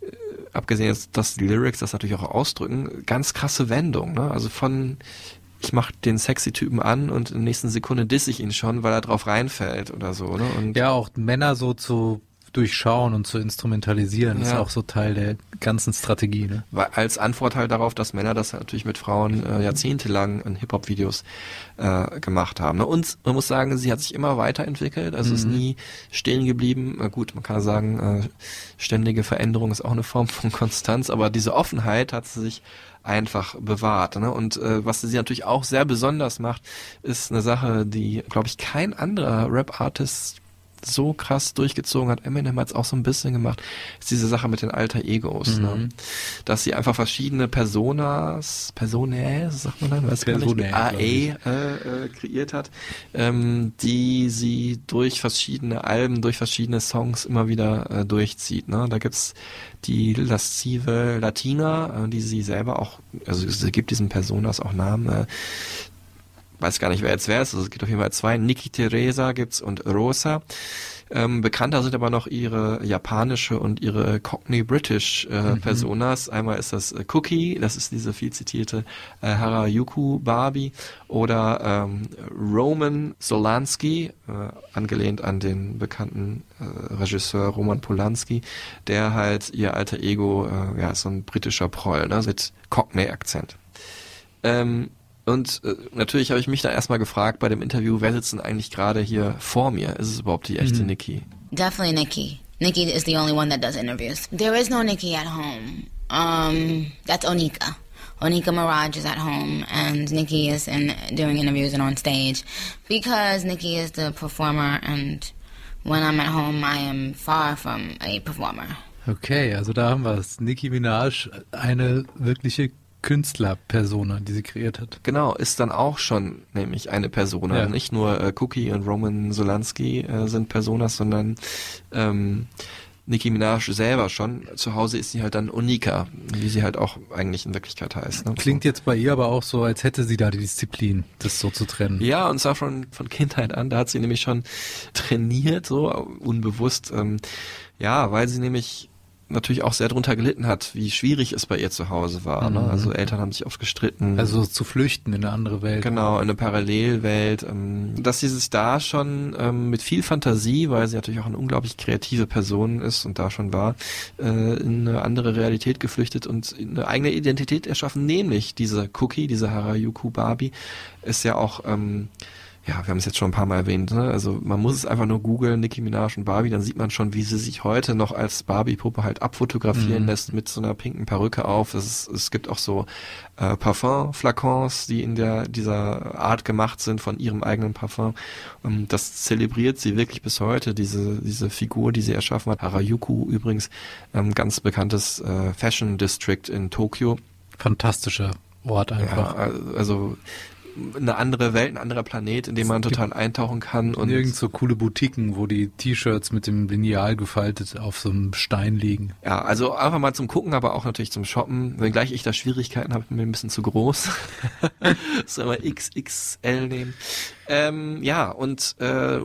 äh, abgesehen jetzt, dass die Lyrics das natürlich auch ausdrücken, ganz krasse Wendung. Ne? Also von ich mach den sexy Typen an und in der nächsten Sekunde diss ich ihn schon, weil er drauf reinfällt oder so. Ne? Und Ja, auch Männer so zu durchschauen und zu instrumentalisieren, ist Ja. auch so Teil der ganzen Strategie. Ne? Weil- als Antwort halt darauf, dass Männer das natürlich mit Frauen äh, jahrzehntelang in Hip-Hop-Videos äh, gemacht haben. Ne? Und man muss sagen, sie hat sich immer weiterentwickelt, also ist Mhm. nie stehen geblieben. Na gut, man kann sagen, äh, ständige Veränderung ist auch eine Form von Konstanz, aber diese Offenheit hat sie sich einfach bewahrt. Ne? Und äh, was sie natürlich auch sehr besonders macht, ist eine Sache, die, glaube ich, kein anderer Rap-Artist so krass durchgezogen hat. Eminem hat es auch so ein bisschen gemacht, ist diese Sache mit den alter Egos. Mhm. Ne? Dass sie einfach verschiedene Personas, Personäs, sagt man dann, weiß gar Personä, nicht, glaub ich. AE äh, äh, kreiert hat, ähm, die sie durch verschiedene Alben, durch verschiedene Songs immer wieder äh, durchzieht. Ne? Da gibt's die lascive Latina, äh, die sie selber auch, also sie gibt diesen Personas auch Namen, äh, weiß gar nicht, wer jetzt wer ist. Also es gibt auf jeden Fall zwei. Niki Teresa gibt's und Rosa. Ähm, bekannter sind aber noch ihre japanische und ihre Cockney-British äh, Mhm. Personas. Einmal ist das äh, Cookie, das ist diese viel zitierte äh, Harajuku Barbie oder ähm, Roman Solansky, äh, angelehnt an den bekannten äh, Regisseur Roman Polanski, der halt ihr alter Ego, äh, ja, ist so ein britischer Proll, ne, mit Cockney-Akzent. Ähm, und äh, natürlich habe ich mich da erstmal gefragt bei dem Interview, wer sitzt denn eigentlich gerade hier vor mir? Ist es überhaupt die echte Mhm. Nikki? Definitely Nikki. Nikki is the only one that does interviews. There is no Nikki at home. Um, that's Onika. Onika Mirage is at home, and Nikki is in doing interviews and on stage because Nikki is the performer, and when I'm at home, I am far from a performer. Okay, also da haben wir es. Nicki Minaj, eine wirkliche Künstlerpersona, die sie kreiert hat. Genau, ist dann auch schon nämlich eine Persona. Ja. Nicht nur äh, Cookie und Roman Solansky äh, sind Personas, sondern ähm, Nicki Minaj selber schon. Zu Hause ist sie halt dann Onika, wie sie halt auch eigentlich in Wirklichkeit heißt. Ne? Klingt jetzt bei ihr aber auch so, als hätte sie da die Disziplin, das so zu trennen. Ja, und zwar schon von Kindheit an. Da hat sie nämlich schon trainiert, so unbewusst. Ähm, ja, weil sie nämlich natürlich auch sehr drunter gelitten hat, wie schwierig es bei ihr zu Hause war. Ne? Mhm. Also Eltern haben sich oft gestritten. Also zu flüchten in eine andere Welt. Genau, in eine Parallelwelt. Ähm, dass sie sich da schon ähm, mit viel Fantasie, weil sie natürlich auch eine unglaublich kreative Person ist und da schon war, äh, in eine andere Realität geflüchtet und eine eigene Identität erschaffen, nämlich diese Cookie, diese Harajuku Barbie, ist ja auch ähm, ja, wir haben es jetzt schon ein paar Mal erwähnt, ne? Also man muss es einfach nur googeln, Nicki Minaj und Barbie, dann sieht man schon, wie sie sich heute noch als Barbie-Puppe halt abfotografieren Mhm. lässt mit so einer pinken Perücke auf. Es, ist, es gibt auch so äh, Parfum-Flakons, die in der dieser Art gemacht sind von ihrem eigenen Parfum. Und das zelebriert sie wirklich bis heute, diese, diese Figur, die sie erschaffen hat. Harajuku übrigens, ähm, ganz bekanntes äh, Fashion District in Tokio. Fantastischer Ort einfach. Ja, also eine andere Welt, ein anderer Planet, in dem man total eintauchen kann und Nirgends so coole Boutiquen, wo die T-Shirts mit dem Lineal gefaltet auf so einem Stein liegen. ja, also einfach mal zum Gucken, aber auch natürlich zum Shoppen. Wenngleich ich da Schwierigkeiten habe, bin mir ein bisschen zu groß. Soll mal XXL nehmen. Ähm, ja, und äh,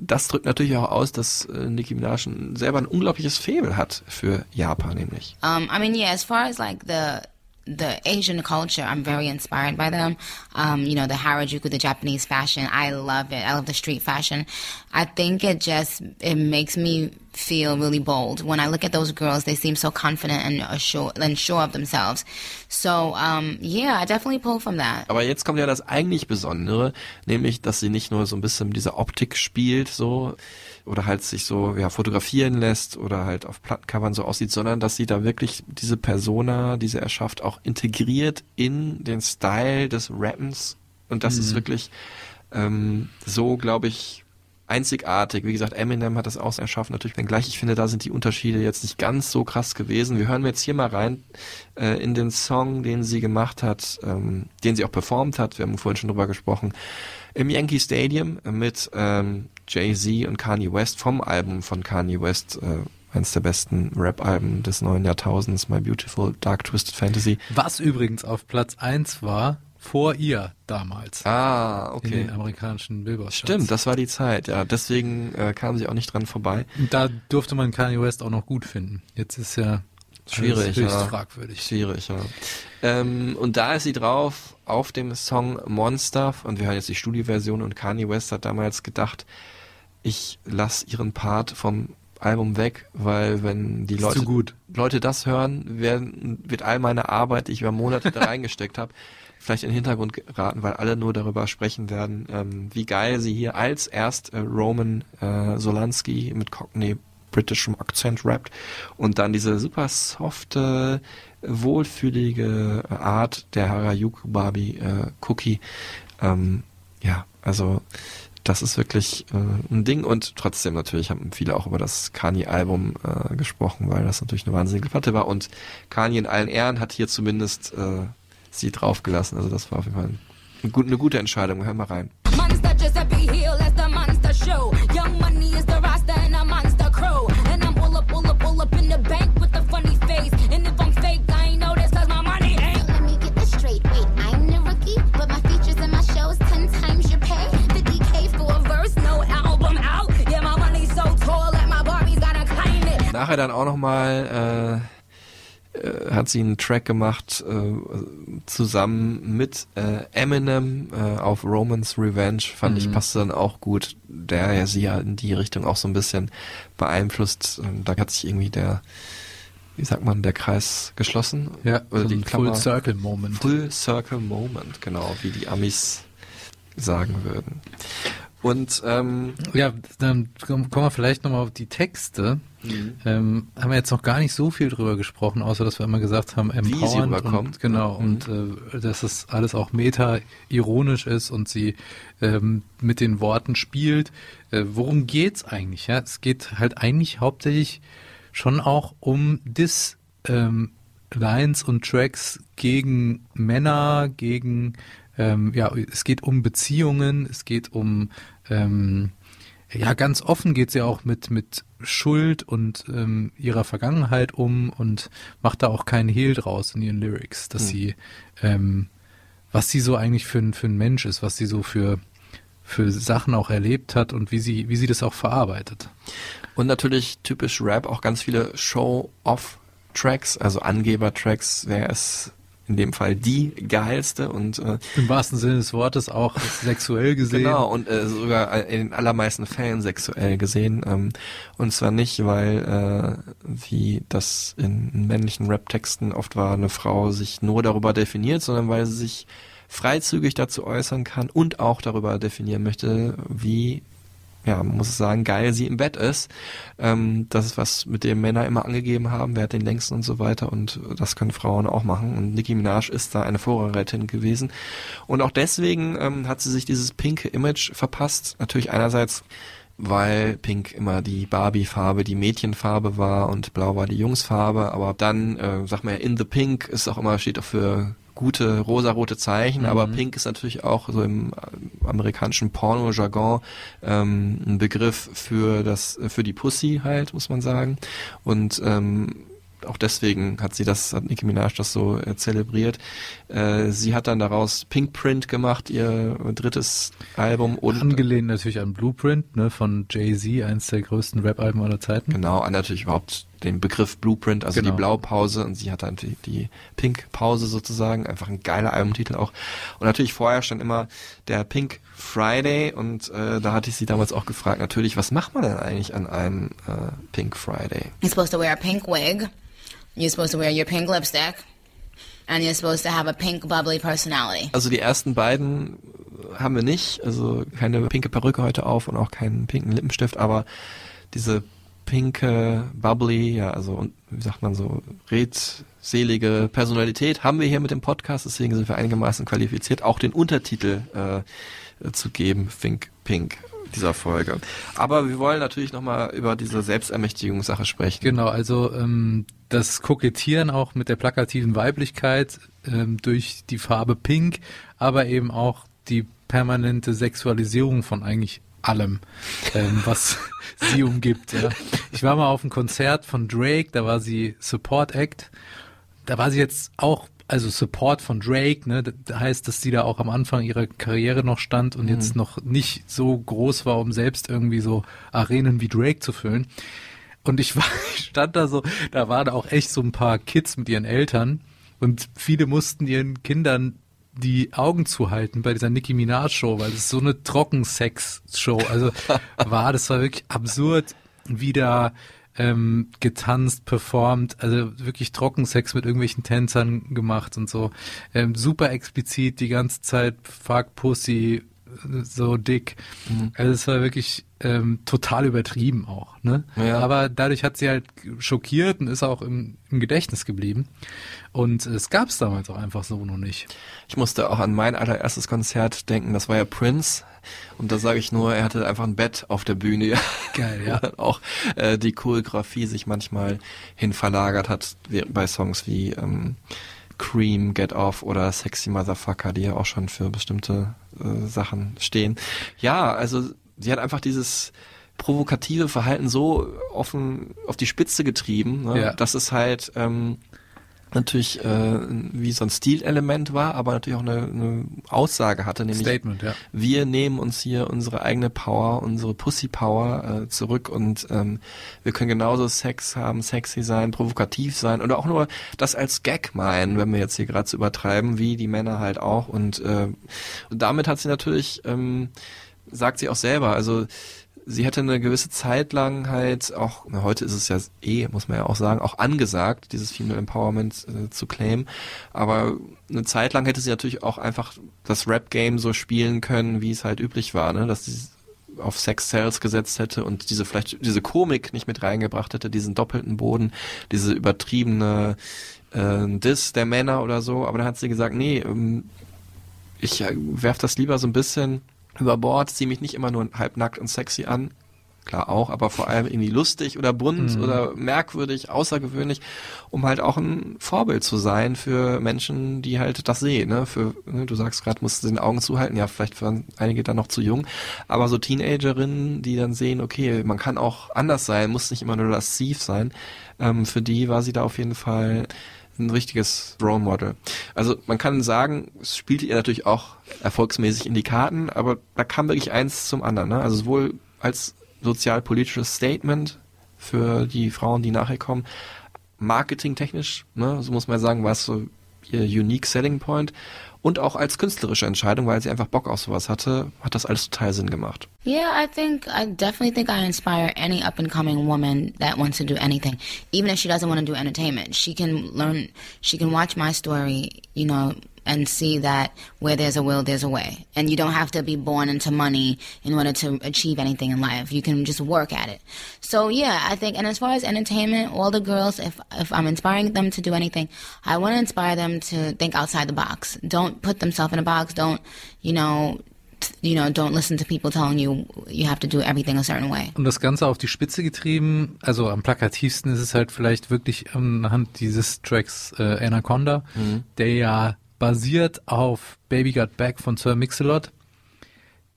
das drückt natürlich auch aus, dass äh, Nicki Minaj ein- selber ein unglaubliches Faible hat für Japan nämlich. Um, I mean, yeah, as far as like the the Asian culture, I'm very inspired by them. Um, you know, the Harajuku, the Japanese fashion, I love it. I love the street fashion. I think it just it makes me feel really bold. When I look at those girls, they seem so confident and sure and sure of themselves. So um, yeah, I definitely pull from that. Aber jetzt kommt ja das eigentlich Besondere, nämlich, dass sie nicht nur so ein bisschen mit dieser Optik spielt, so, oder halt sich so, ja, fotografieren lässt oder halt auf Plattencovern so aussieht, sondern dass sie da wirklich diese Persona, diese erschafft, auch integriert in den Style des Rappens. Und das ist wirklich ähm, so, glaube ich, einzigartig. Wie gesagt, Eminem hat das auch erschaffen, natürlich wenngleich. Ich finde, da sind die Unterschiede jetzt nicht ganz so krass gewesen. Wir hören jetzt hier mal rein äh, in den Song, den sie gemacht hat, ähm, den sie auch performt hat. Wir haben vorhin schon drüber gesprochen. Im Yankee Stadium mit ähm, Jay-Z und Kanye West vom Album von Kanye West. Äh, eines der besten Rap-Alben des neuen Jahrtausends, My Beautiful Dark Twisted Fantasy. Was übrigens auf Platz 1 war, vor ihr damals. Ah, In okay. den amerikanischen Billboard. Stimmt, das war die Zeit, ja. Deswegen äh, kam sie auch nicht dran vorbei. Da durfte man Kanye West auch noch gut finden. Jetzt ist ja Schwierig, höchst ja. fragwürdig. Schwierig, ja. Ähm, und da ist sie drauf auf dem Song Monster und wir hören jetzt die Studioversion und Kanye West hat damals gedacht, ich lass ihren Part vom Album weg, weil wenn die Leute, gut. Leute das hören, werden, wird all meine Arbeit, die ich über Monate da reingesteckt habe, vielleicht in den Hintergrund geraten, weil alle nur darüber sprechen werden, ähm, wie geil sie hier als erst äh, Roman äh, Solansky mit Cockney britischem Akzent rappt und dann diese super softe, wohlfühlige Art der Harajuku Barbie äh, Cookie. Ähm, ja, also das ist wirklich äh, ein Ding und trotzdem natürlich haben viele auch über das Kanye-Album äh, gesprochen, weil das natürlich eine wahnsinnige Platte war und Kanye in allen Ehren hat hier zumindest äh, sie draufgelassen. Also das war auf jeden Fall eine, gut, eine gute Entscheidung. Hör mal rein. Monster Giuseppe Hill as the monster show. Young money is the roster and a monster crow. And I'm all up, all up, all up in the bank with a funny face. And if I'm fake, I ain't know this cause my money ain't. Let me get this straight. Wait, I'm the rookie, but my features and my shows ten times your pay. 50k for a verse, no album out. Yeah, my money's so tall that my Barbies gotta climb it. Nachher dann auch nochmal äh, äh, hat sie einen Track gemacht äh, zusammen mit äh, Eminem äh, auf Romans Revenge. Fand ich passte dann auch gut, der ja sie ja in die Richtung auch so ein bisschen beeinflusst. Und da hat sich irgendwie der, wie sagt man, der Kreis geschlossen. Ja, Oder so die Klammer- Full Circle Moment. Full Circle Moment, genau, wie die Amis sagen würden. Und ähm, Ja, dann kommen wir vielleicht nochmal auf die Texte. Mhm. Ähm, haben wir jetzt noch gar nicht so viel drüber gesprochen, außer dass wir immer gesagt haben, empowernd und genau Mhm. und äh, dass es alles auch meta-ironisch ist und sie ähm, mit den Worten spielt. Äh, worum geht's eigentlich? Ja, es geht halt eigentlich hauptsächlich schon auch um Dis ähm, Lines und Tracks gegen Männer, gegen ähm, ja, es geht um Beziehungen, es geht um ähm, ja, ganz offen geht sie auch mit, mit Schuld und ähm, ihrer Vergangenheit um und macht da auch keinen Hehl draus in ihren Lyrics, dass Hm. sie, ähm, was sie so eigentlich für, ein- für ein Mensch ist, was sie so für, für Sachen auch erlebt hat und wie sie, wie sie das auch verarbeitet. Und natürlich typisch Rap auch ganz viele Show-Off-Tracks, also Angeber-Tracks, wer ist in dem Fall die geilste und äh, Im wahrsten Sinne des Wortes auch sexuell gesehen. Genau, und äh, sogar in den allermeisten Fällen sexuell gesehen. Ähm, und zwar nicht, weil, äh, wie das in männlichen Rap-Texten oft war, eine Frau sich nur darüber definiert, sondern weil sie sich freizügig dazu äußern kann und auch darüber definieren möchte, wie ja, man muss sagen, geil sie im Bett ist. Ähm, das ist was, mit dem Männer immer angegeben haben, wer hat den längsten und so weiter und das können Frauen auch machen und Nicki Minaj ist da eine Vorreiterin gewesen und auch deswegen ähm, hat sie sich dieses pinke Image verpasst. Natürlich einerseits weil Pink immer die Barbie-Farbe, die Mädchenfarbe war und Blau war die Jungsfarbe, aber dann, äh, sag mal, in the Pink ist auch immer, steht auch für gute rosarote Zeichen, aber Pink ist natürlich auch so im äh, amerikanischen Porno-Jargon ähm, ein Begriff für das, für die Pussy halt, muss man sagen. Und ähm, auch deswegen hat sie das, hat Nicki Minaj das so äh, zelebriert. Äh, sie hat dann daraus Pink Print gemacht, ihr drittes Album und Angelehnt natürlich an Blueprint ne, von Jay-Z, eines der größten Rap-Alben aller Zeiten. Genau, an natürlich überhaupt den Begriff Blueprint, also Genau. die Blaupause und sie hat dann die, die Pink-Pause sozusagen, einfach ein geiler Albumtitel auch. Und natürlich vorher stand immer der Pink Friday und äh, da hatte ich sie damals auch gefragt, natürlich, was macht man denn eigentlich an einem äh, Pink Friday? You're supposed to wear a pink wig. You're supposed to wear your pink lipstick. And you're supposed to have a pink, bubbly personality. Also die ersten beiden haben wir nicht, also keine pinke Perücke heute auf und auch keinen pinken Lippenstift, aber diese pinke, bubbly, ja, also wie sagt man so, redselige Personalität haben wir hier mit dem Podcast, deswegen sind wir einigermaßen qualifiziert, auch den Untertitel äh, zu geben, Think Pink dieser Folge. Aber wir wollen natürlich nochmal über diese Selbstermächtigungssache sprechen. Genau, also ähm, das Kokettieren auch mit der plakativen Weiblichkeit ähm, durch die Farbe Pink, aber eben auch die permanente Sexualisierung von eigentlich allem, ähm, was sie umgibt. Ja. Ich war mal auf einem Konzert von Drake, da war sie Support Act. Da war sie jetzt auch, also Support von Drake, ne, das heißt, dass sie da auch am Anfang ihrer Karriere noch stand und jetzt noch nicht so groß war, um selbst irgendwie so Arenen wie Drake zu füllen. Und ich war, ich stand da so, da waren auch echt so ein paar Kids mit ihren Eltern und viele mussten ihren Kindern die Augen zuhalten bei dieser Nicki Minaj Show, weil es so eine Trockensex-Show, also war, das war wirklich absurd, wie da ähm, getanzt, performt, also wirklich Trockensex mit irgendwelchen Tänzern gemacht und so. Ähm, super explizit die ganze Zeit, fuck Pussy, so dick. Also es war wirklich ähm, total übertrieben auch. Ne? Ja. Aber dadurch hat sie halt schockiert und ist auch im, im Gedächtnis geblieben. Und es gab es damals auch einfach so noch nicht. Ich musste auch an mein allererstes Konzert denken, das war ja Prince. Und da sage ich nur, er hatte einfach ein Bett auf der Bühne. Geil, ja. Auch äh, die Choreografie sich manchmal hin verlagert hat bei Songs wie ähm, Cream, Get Off oder Sexy Motherfucker, die ja auch schon für bestimmte äh, Sachen stehen. Ja, also sie hat einfach dieses provokative Verhalten so offen auf die Spitze getrieben, ne, Ja. dass es halt ähm, natürlich äh, wie so ein Stilelement war, aber natürlich auch eine, eine Aussage hatte, nämlich Statement, ja. wir nehmen uns hier unsere eigene Power, unsere Pussy Power äh, zurück und ähm, wir können genauso Sex haben, sexy sein, provokativ sein oder auch nur das als Gag meinen, wenn wir jetzt hier gerade übertreiben, wie die Männer halt auch und, äh, und damit hat sie natürlich, ähm, sagt sie auch selber, also sie hätte eine gewisse Zeit lang halt auch, na, heute ist es ja eh, muss man ja auch sagen, auch angesagt, dieses Female Empowerment äh, zu claimen. Aber eine Zeit lang hätte sie natürlich auch einfach das Rap-Game so spielen können, wie es halt üblich war, ne? dass sie auf Sex Sales gesetzt hätte und diese vielleicht diese Komik nicht mit reingebracht hätte, diesen doppelten Boden, diese übertriebene äh, Diss der Männer oder so. Aber dann hat sie gesagt, nee, ähm, ich äh, werf das lieber so ein bisschen über Bord, zieh mich nicht immer nur halbnackt und sexy an. Klar auch, aber vor allem irgendwie lustig oder bunt Mhm. oder merkwürdig, außergewöhnlich, um halt auch ein Vorbild zu sein für Menschen, die halt das sehen. Ne? Für, ne, du sagst gerade, musst du den Augen zuhalten, ja, vielleicht waren einige dann noch zu jung, aber so Teenagerinnen, die dann sehen, okay, man kann auch anders sein, muss nicht immer nur lasziv sein, ähm, für die war sie da auf jeden Fall ein richtiges Role Model. Also man kann sagen, es spielte ihr natürlich auch erfolgsmäßig in die Karten, aber da kam wirklich eins zum anderen. Ne? Also sowohl als sozialpolitisches Statement für die Frauen, die nachher kommen, marketingtechnisch, ne, so muss man sagen, war es so ihr unique selling point und auch als künstlerische Entscheidung, weil sie einfach Bock auf sowas hatte, hat das alles total Sinn gemacht. Yeah, I think I definitely think I inspire any up and coming woman that wants to do anything, even if she doesn't want to do entertainment. She can learn, she can watch my story, you know, and see that where there's a will, there's a way. And you don't have to be born into money in order to achieve anything in life. You can just work at it. So yeah, I think, and as far as entertainment, all the girls, if if I'm inspiring them to do anything, I want to inspire them to think outside the box. Don't put themselves in a box. Don't, you know, you know, don't listen to people telling you you have to do everything a certain way. Und das Ganze auf die Spitze getrieben, also am plakativsten ist es halt vielleicht wirklich anhand dieses Tracks äh, Anaconda, mhm. der ja basiert auf Baby Got Back von Sir Mix-a-Lot,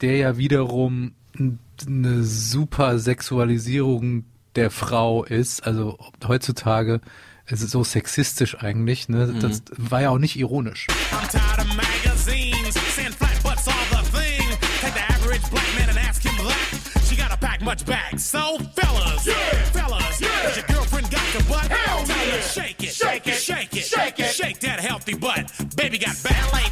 der ja wiederum n- eine super Sexualisierung der Frau ist, also heutzutage es ist so sexistisch eigentlich, ne? Das war ja auch nicht ironisch. I'm tired of magazines saying flat butts your butt? Hell yeah. shake it, shake it, shake it, shake it, shake that healthy butt. Baby got ballet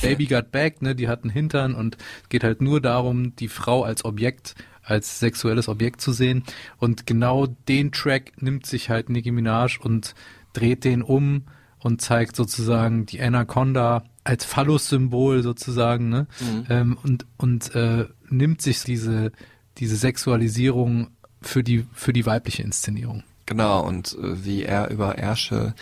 Baby Got Back, ne, die hatten Hintern und geht halt nur darum, die Frau als Objekt, als sexuelles Objekt zu sehen. Und genau den Track nimmt sich halt Nicki Minaj und dreht den um und zeigt sozusagen die Anaconda als Phallus-Symbol sozusagen, ne? Ähm, und und äh, nimmt sich diese diese Sexualisierung für die für die weibliche Inszenierung. Genau, und äh, wie er über Ärsche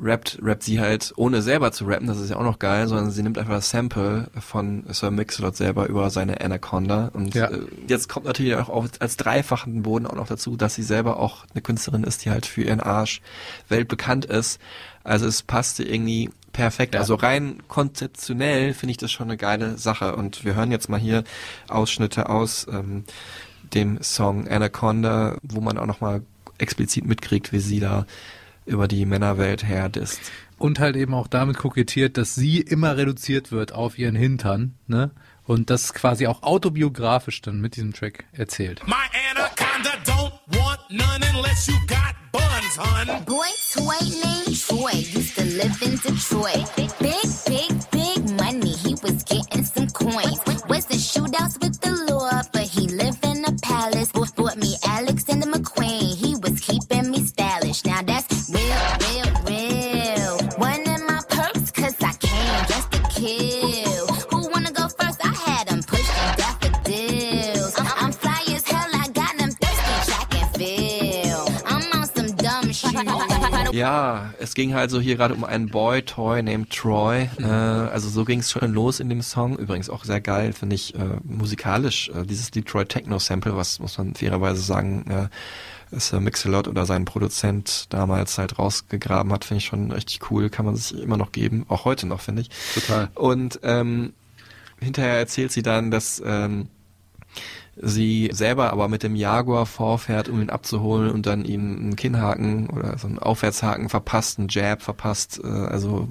rappt, rappt sie halt, ohne selber zu rappen, das ist ja auch noch geil, sondern sie nimmt einfach das Sample von Sir Mix-a-Lot selber über seine Anaconda. Und Ja. äh, jetzt kommt natürlich auch auf, als dreifachen Boden auch noch dazu, dass sie selber auch eine Künstlerin ist, die halt für ihren Arsch weltbekannt ist. Also es passte irgendwie perfekt. Ja. Also rein konzeptionell finde ich das schon eine geile Sache. Und wir hören jetzt mal hier Ausschnitte aus ähm, dem Song Anaconda, wo man auch nochmal explizit mitkriegt, wie sie da über die Männerwelt herdisst. Und halt eben auch damit kokettiert, dass sie immer reduziert wird auf ihren Hintern, ne? Und das quasi auch autobiografisch dann mit diesem Track erzählt. My anaconda don't want none unless you got buns, hun. Boy toy named Troy used to live in Detroit. Big, big, big money. He was getting some coins. Was in shootouts with the law, but he lived in a palace. Bought, bought me Alexander McQueen. He was keeping me stylish. Now that's real. Ja, es ging halt so hier gerade um einen Boy-Toy named Troy. Äh, also so ging es schon los in dem Song. Übrigens auch sehr geil, finde ich, äh, musikalisch. Äh, dieses Detroit Techno-Sample, was muss man fairerweise sagen, äh, ist äh, Mix-a-Lot oder sein Produzent damals halt rausgegraben hat, finde ich schon richtig cool. Kann man sich immer noch geben. Auch heute noch, finde ich. Total. Und ähm, hinterher erzählt sie dann, dass ähm, sie selber aber mit dem Jaguar vorfährt, um ihn abzuholen und dann ihm einen Kinnhaken oder so einen Aufwärtshaken verpasst, einen Jab verpasst, äh, also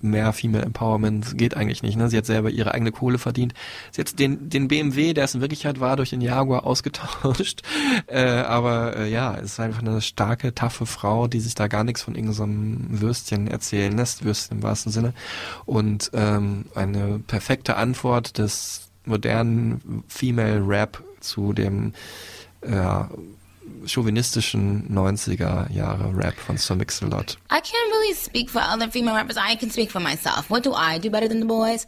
mehr Female Empowerment geht eigentlich nicht. Ne? Sie hat selber ihre eigene Kohle verdient. Sie hat den, den BMW, der es in Wirklichkeit war, durch den Jaguar ausgetauscht. Äh, aber äh, ja, es ist einfach eine starke, taffe Frau, die sich da gar nichts von irgendeinem Würstchen erzählen lässt, Würstchen im wahrsten Sinne. Und ähm, eine perfekte Antwort des modernen Female Rap zu dem ja, chauvinistischen 90er Jahre Rap von Sir Mix-a-Lot. I can't really speak for other female rappers. I can speak for myself. What do I do better than the boys?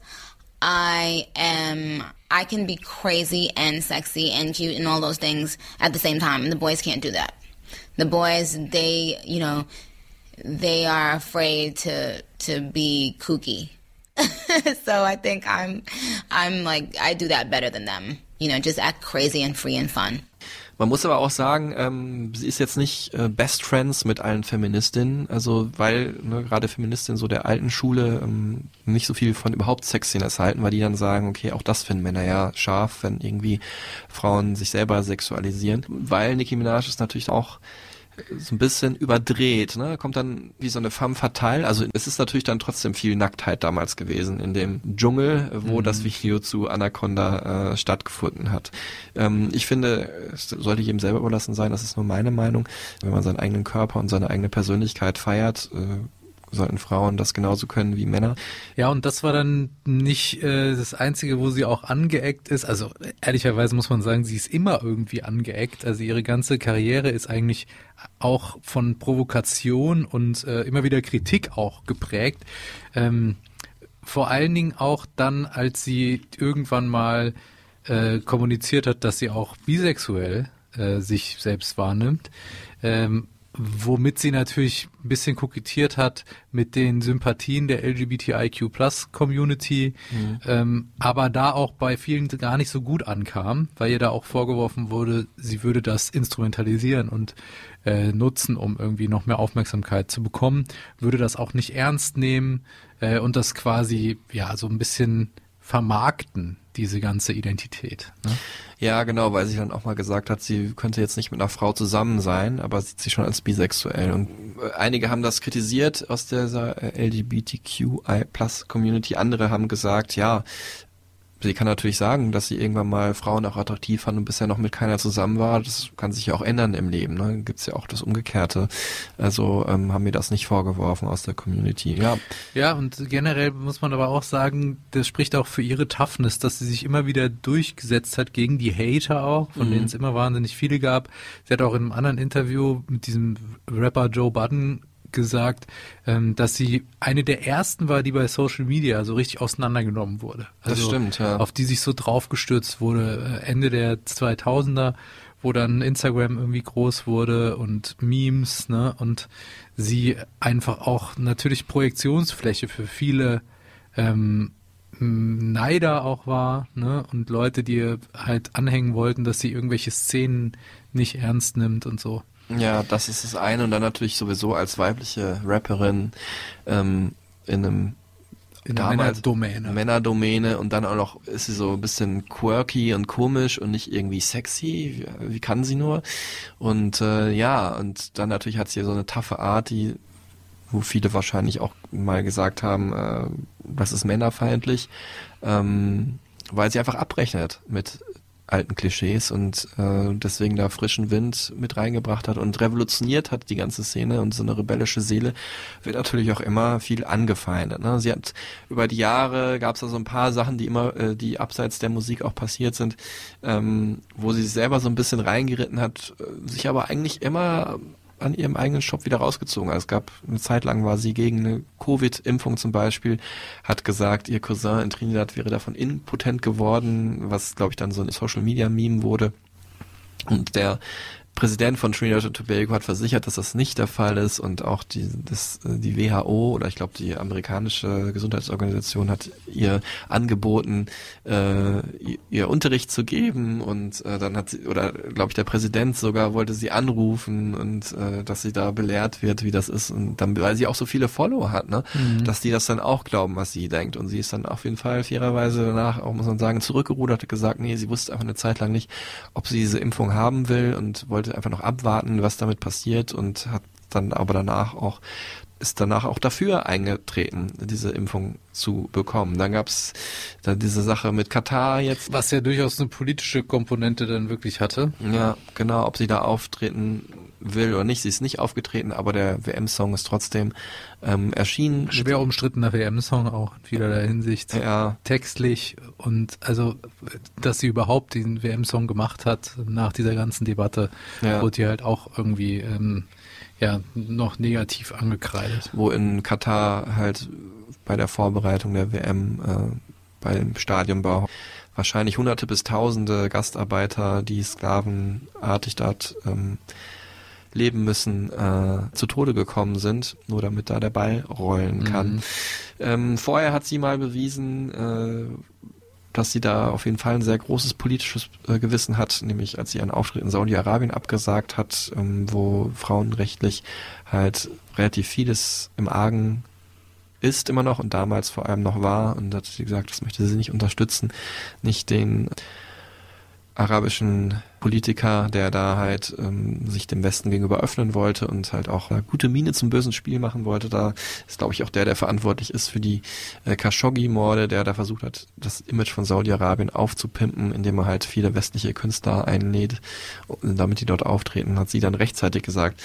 I am. I can be crazy and sexy and cute and all those things at the same time, and the boys can't do that. The boys, they, you know, they are afraid to to be kooky. so I think I'm, I'm like I do that better than them. You know, just act crazy and free and fun. Man muss aber auch sagen, ähm, sie ist jetzt nicht äh, Best Friends mit allen Feministinnen, also weil ne, gerade Feministinnen so der alten Schule ähm, nicht so viel von überhaupt Sexiness halten, weil die dann sagen, okay, auch das finden Männer ja scharf, wenn irgendwie Frauen sich selber sexualisieren, weil Nicki Minaj ist natürlich auch so ein bisschen überdreht, ne? Kommt dann wie so eine femme fatale. Also es ist natürlich dann trotzdem viel Nacktheit damals gewesen in dem Dschungel, wo das Video zu Anaconda äh, stattgefunden hat. Ähm, ich finde, es sollte jedem selber überlassen sein, das ist nur meine Meinung. Wenn man seinen eigenen Körper und seine eigene Persönlichkeit feiert, äh, sollten Frauen das genauso können wie Männer. Ja, und das war dann nicht äh, das Einzige, wo sie auch angeeckt ist. Also ehrlicherweise muss man sagen, sie ist immer irgendwie angeeckt. Also ihre ganze Karriere ist eigentlich auch von Provokation und äh, immer wieder Kritik auch geprägt. Ähm, vor allen Dingen auch dann, als sie irgendwann mal äh, kommuniziert hat, dass sie auch bisexuell äh, sich selbst wahrnimmt. Ähm, womit sie natürlich ein bisschen kokettiert hat mit den Sympathien der LGBTIQ Plus Community, ähm, aber da auch bei vielen gar nicht so gut ankam, weil ihr da auch vorgeworfen wurde, sie würde das instrumentalisieren und äh, nutzen, um irgendwie noch mehr Aufmerksamkeit zu bekommen, würde das auch nicht ernst nehmen äh, und das quasi ja so ein bisschen vermarkten, diese ganze Identität. Ne? Ja, genau, weil sie dann auch mal gesagt hat, sie könnte jetzt nicht mit einer Frau zusammen sein, aber sieht sich schon als bisexuell. Und äh, einige haben das kritisiert aus dieser äh, LGBTQI Plus Community. Andere haben gesagt, ja, sie kann natürlich sagen, dass sie irgendwann mal Frauen auch attraktiv fand und bisher noch mit keiner zusammen war. Das kann sich ja auch ändern im Leben. Ne? Gibt's ja auch das Umgekehrte. Also ähm, haben mir das nicht vorgeworfen aus der Community. Ja, Ja, und generell muss man aber auch sagen, das spricht auch für ihre Toughness, dass sie sich immer wieder durchgesetzt hat gegen die Hater auch, von Mhm. denen es immer wahnsinnig viele gab. Sie hat auch in einem anderen Interview mit diesem Rapper Joe Budden gesagt, ähm, dass sie eine der ersten war, die bei Social Media so richtig auseinandergenommen wurde. Das stimmt, ja. Auf die sich so draufgestürzt wurde, äh, Ende der 2000er, wo dann Instagram irgendwie groß wurde und Memes, ne, und sie einfach auch natürlich Projektionsfläche für viele ähm, Neider auch war, ne, und Leute, die halt anhängen wollten, dass sie irgendwelche Szenen nicht ernst nimmt und so. Ja, das ist das eine und dann natürlich sowieso als weibliche Rapperin ähm, in einem In einer Männerdomäne. Männerdomäne und dann auch noch ist sie so ein bisschen quirky und komisch und nicht irgendwie sexy, wie, wie kann sie nur? Und äh, ja, und dann natürlich hat sie so eine taffe Art, die wo viele wahrscheinlich auch mal gesagt haben, äh, das ist männerfeindlich, ähm, weil sie einfach abrechnet mit alten Klischees und äh, deswegen da frischen Wind mit reingebracht hat und revolutioniert hat die ganze Szene und so eine rebellische Seele wird natürlich auch immer viel angefeindet. Ne? Sie hat über die Jahre gab es da so ein paar Sachen, die immer, äh, die abseits der Musik auch passiert sind, ähm, wo sie selber so ein bisschen reingeritten hat, äh, sich aber eigentlich immer an ihrem eigenen Shop wieder rausgezogen. Also es gab eine Zeit lang war sie gegen eine Covid-Impfung zum Beispiel, hat gesagt, ihr Cousin in Trinidad wäre davon impotent geworden, was glaube ich dann so ein Social Media Meme wurde. Und der Präsident von Trinidad und Tobago hat versichert, dass das nicht der Fall ist und auch die, das, äh, die WHO oder ich glaube die amerikanische Gesundheitsorganisation hat ihr angeboten, äh, ihr, ihr Unterricht zu geben und äh, dann hat sie, oder glaube ich der Präsident sogar wollte sie anrufen und äh, dass sie da belehrt wird, wie das ist und dann, weil sie auch so viele Follower hat, ne, Mhm. dass die das dann auch glauben, was sie denkt und sie ist dann auf jeden Fall fairerweise danach auch, muss man sagen, zurückgerudert, hat gesagt, nee, sie wusste einfach eine Zeit lang nicht, ob sie diese Impfung haben will und wollte einfach noch abwarten, was damit passiert und hat dann aber danach auch ist danach auch dafür eingetreten, diese Impfung zu bekommen. Dann gab's da diese Sache mit Katar jetzt. Was ja durchaus eine politische Komponente dann wirklich hatte. Ja, genau, ob sie da auftreten will oder nicht. Sie ist nicht aufgetreten, aber der WM-Song ist trotzdem ähm, erschienen. Schwer umstrittener WM-Song auch in vielerlei Hinsicht. Ja. Textlich und also, dass sie überhaupt den WM-Song gemacht hat nach dieser ganzen Debatte, Ja. wurde ihr halt auch irgendwie ähm, ja noch negativ angekreidet. wo in Katar halt bei der Vorbereitung der WM äh, beim Stadionbau wahrscheinlich hunderte bis tausende Gastarbeiter, die sklavenartig dort ähm, leben müssen, äh, zu Tode gekommen sind, nur damit da der Ball rollen kann. Mhm. Ähm, vorher hat sie mal bewiesen, äh, dass sie da auf jeden Fall ein sehr großes politisches äh, Gewissen hat, nämlich als sie einen Auftritt in Saudi-Arabien abgesagt hat, ähm, wo frauenrechtlich halt relativ vieles im Argen ist immer noch und damals vor allem noch war und hat sie gesagt, das möchte sie nicht unterstützen, nicht den arabischen Politiker, der da halt ähm, sich dem Westen gegenüber öffnen wollte und halt auch eine gute Miene zum bösen Spiel machen wollte. Da ist, glaube ich, auch der, der verantwortlich ist für die äh, Khashoggi-Morde, der da versucht hat, das Image von Saudi-Arabien aufzupimpen, indem er halt viele westliche Künstler einlädt, damit die dort auftreten, hat sie dann rechtzeitig gesagt,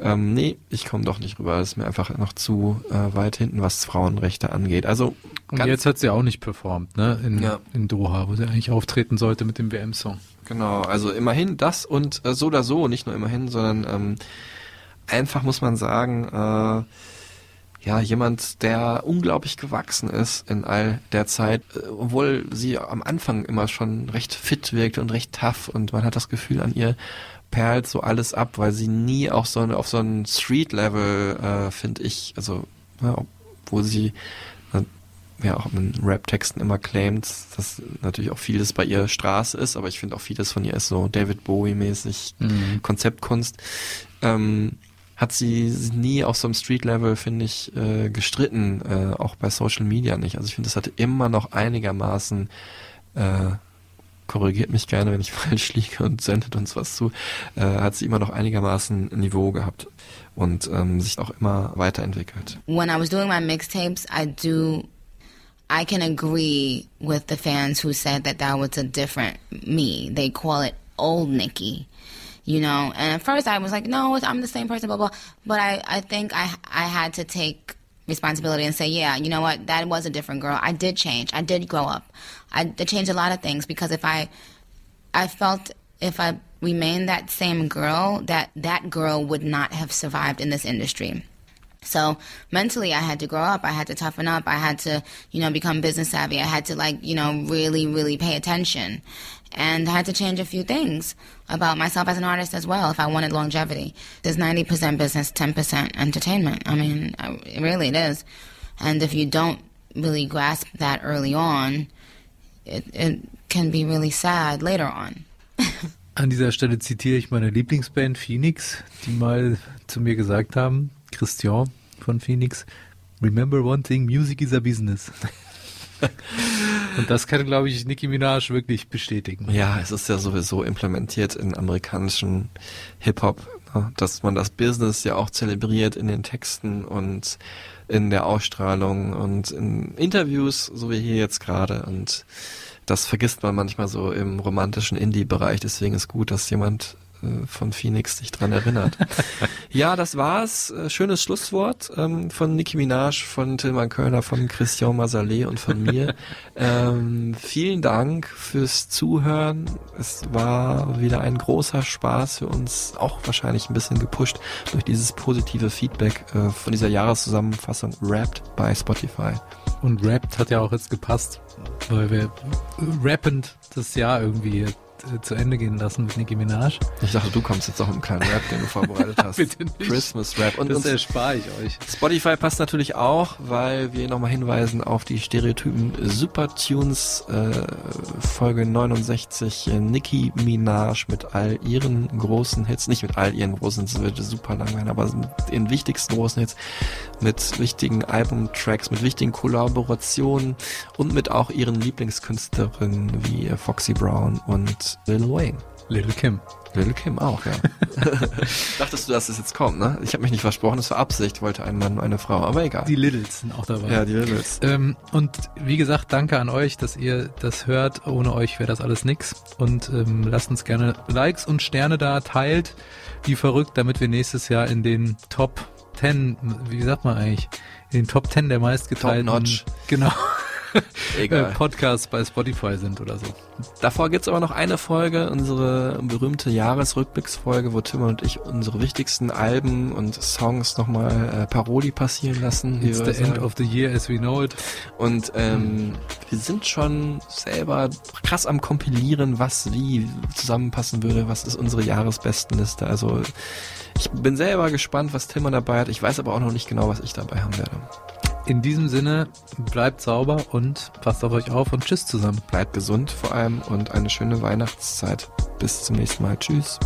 ähm, nee, ich komme doch nicht rüber, das ist mir einfach noch zu äh, weit hinten, was Frauenrechte angeht. Also Und jetzt hat sie auch nicht performt, ne? In, Ja. in Doha, wo sie eigentlich auftreten sollte mit dem WM-Song. Genau, also immerhin das und äh, so oder so, nicht nur immerhin, sondern ähm, einfach muss man sagen, äh, ja, jemand, der unglaublich gewachsen ist in all der Zeit, äh, obwohl sie am Anfang immer schon recht fit wirkte und recht tough und man hat das Gefühl, an ihr perlt so alles ab, weil sie nie auch so auf so ein Street-Level, äh, finde ich, also, ja, wo sie ja auch in Rap-Texten immer claimt, dass natürlich auch vieles bei ihr Straße ist, aber ich finde auch vieles von ihr ist so David Bowie-mäßig Mhm. Konzeptkunst. Ähm, hat sie nie auf so einem Street-Level, finde ich, äh, gestritten, äh, auch bei Social Media nicht. Also ich finde, das hatte immer noch einigermaßen, äh, korrigiert mich gerne, wenn ich falsch liege und sendet uns was zu, äh, hat sie immer noch einigermaßen Niveau gehabt und ähm, sich auch immer weiterentwickelt. when I was doing my mixtapes, I do I can agree with the fans who said that that was a different me. They call it old Nikki, you know. And at first I was like, no, I'm the same person, blah blah. But I, I think I, I had to take responsibility and say, yeah, you know what, that was a different girl. I did change. I did grow up. I did change a lot of things because if I, I felt if I remained that same girl, that that girl would not have survived in this industry. So mentally, I had to grow up. I had to toughen up. I had to, you know, become business savvy. I had to, like, you know, really, really pay attention. And I had to change a few things about myself as an artist as well if I wanted longevity. There's 90% business, 10% entertainment. I mean, uh, I- really it is. And if you don't really grasp that early on, it, it can be really sad later on. An dieser Stelle zitiere ich meine Lieblingsband Phoenix, die mal zu mir gesagt haben, Christian von Phoenix, remember one thing, music is a business. Und das kann, glaube ich, Nicki Minaj wirklich bestätigen. Ja, es ist ja sowieso implementiert in amerikanischen Hip-Hop, ne, dass man das Business ja auch zelebriert in den Texten und in der Ausstrahlung und in Interviews, so wie hier jetzt gerade. Und das vergisst man manchmal so im romantischen Indie-Bereich. Deswegen ist gut, dass jemand von Phoenix sich dran erinnert. ja, das war's. Äh, Schönes Schlusswort ähm, von Nicki Minaj, von Tilman Kölner, von Christian Masalet und von mir. ähm, vielen Dank fürs Zuhören. Es war wieder ein großer Spaß für uns, auch wahrscheinlich ein bisschen gepusht durch dieses positive Feedback äh, von dieser Jahreszusammenfassung Wrapped bei Spotify. Und rappt hat ja auch jetzt gepasst, weil wir rappend das Jahr irgendwie äh, zu Ende gehen lassen mit Nicki Minaj. Ich dachte, du kommst jetzt auch im kleinen Rap, den du vorbereitet hast. Bitte nicht. Christmas Rap. Und das erspare ich euch. Spotify passt natürlich auch, weil wir nochmal hinweisen auf die Stereotypen Supertunes äh, Folge 69 äh, Nicki Minaj mit all ihren großen Hits, nicht mit all ihren großen Hits, das würde super lang werden, aber mit den wichtigsten großen Hits, mit wichtigen Albumtracks, mit wichtigen Kollaborationen und mit auch ihren Lieblingskünstlerinnen wie äh, Foxy Brown und Lil Wayne. Little Kim. Little Kim auch, ja. Dachtest du, dass es jetzt kommt, ne? Ich habe mich nicht versprochen, das war Absicht, wollte ein Mann, eine Frau, aber egal. Die Littles sind auch dabei. Ja, die Littles. Ähm, und wie gesagt, danke an euch, dass ihr das hört. Ohne euch wäre das alles nix. Und ähm, lasst uns gerne Likes und Sterne da, teilt wie verrückt, damit wir nächstes Jahr in den Top 10, wie sagt man eigentlich, in den Top 10 der meistgeteilten Top-notch. genau, Egal. äh, Podcasts bei Spotify sind oder so. Davor gibt's aber noch eine Folge, unsere berühmte Jahresrückblicksfolge, wo Tim und ich unsere wichtigsten Alben und Songs nochmal äh, Paroli passieren lassen. It's the end sagen. of the year as we know it. Und ähm, wir sind schon selber krass am Kompilieren, was wie zusammenpassen würde, was ist unsere Jahresbestenliste. Also ich bin selber gespannt, was Tillmann dabei hat. Ich weiß aber auch noch nicht genau, was ich dabei haben werde. In diesem Sinne, bleibt sauber und passt auf euch auf und tschüss zusammen. Bleibt gesund vor allem und eine schöne Weihnachtszeit. Bis zum nächsten Mal. Tschüss.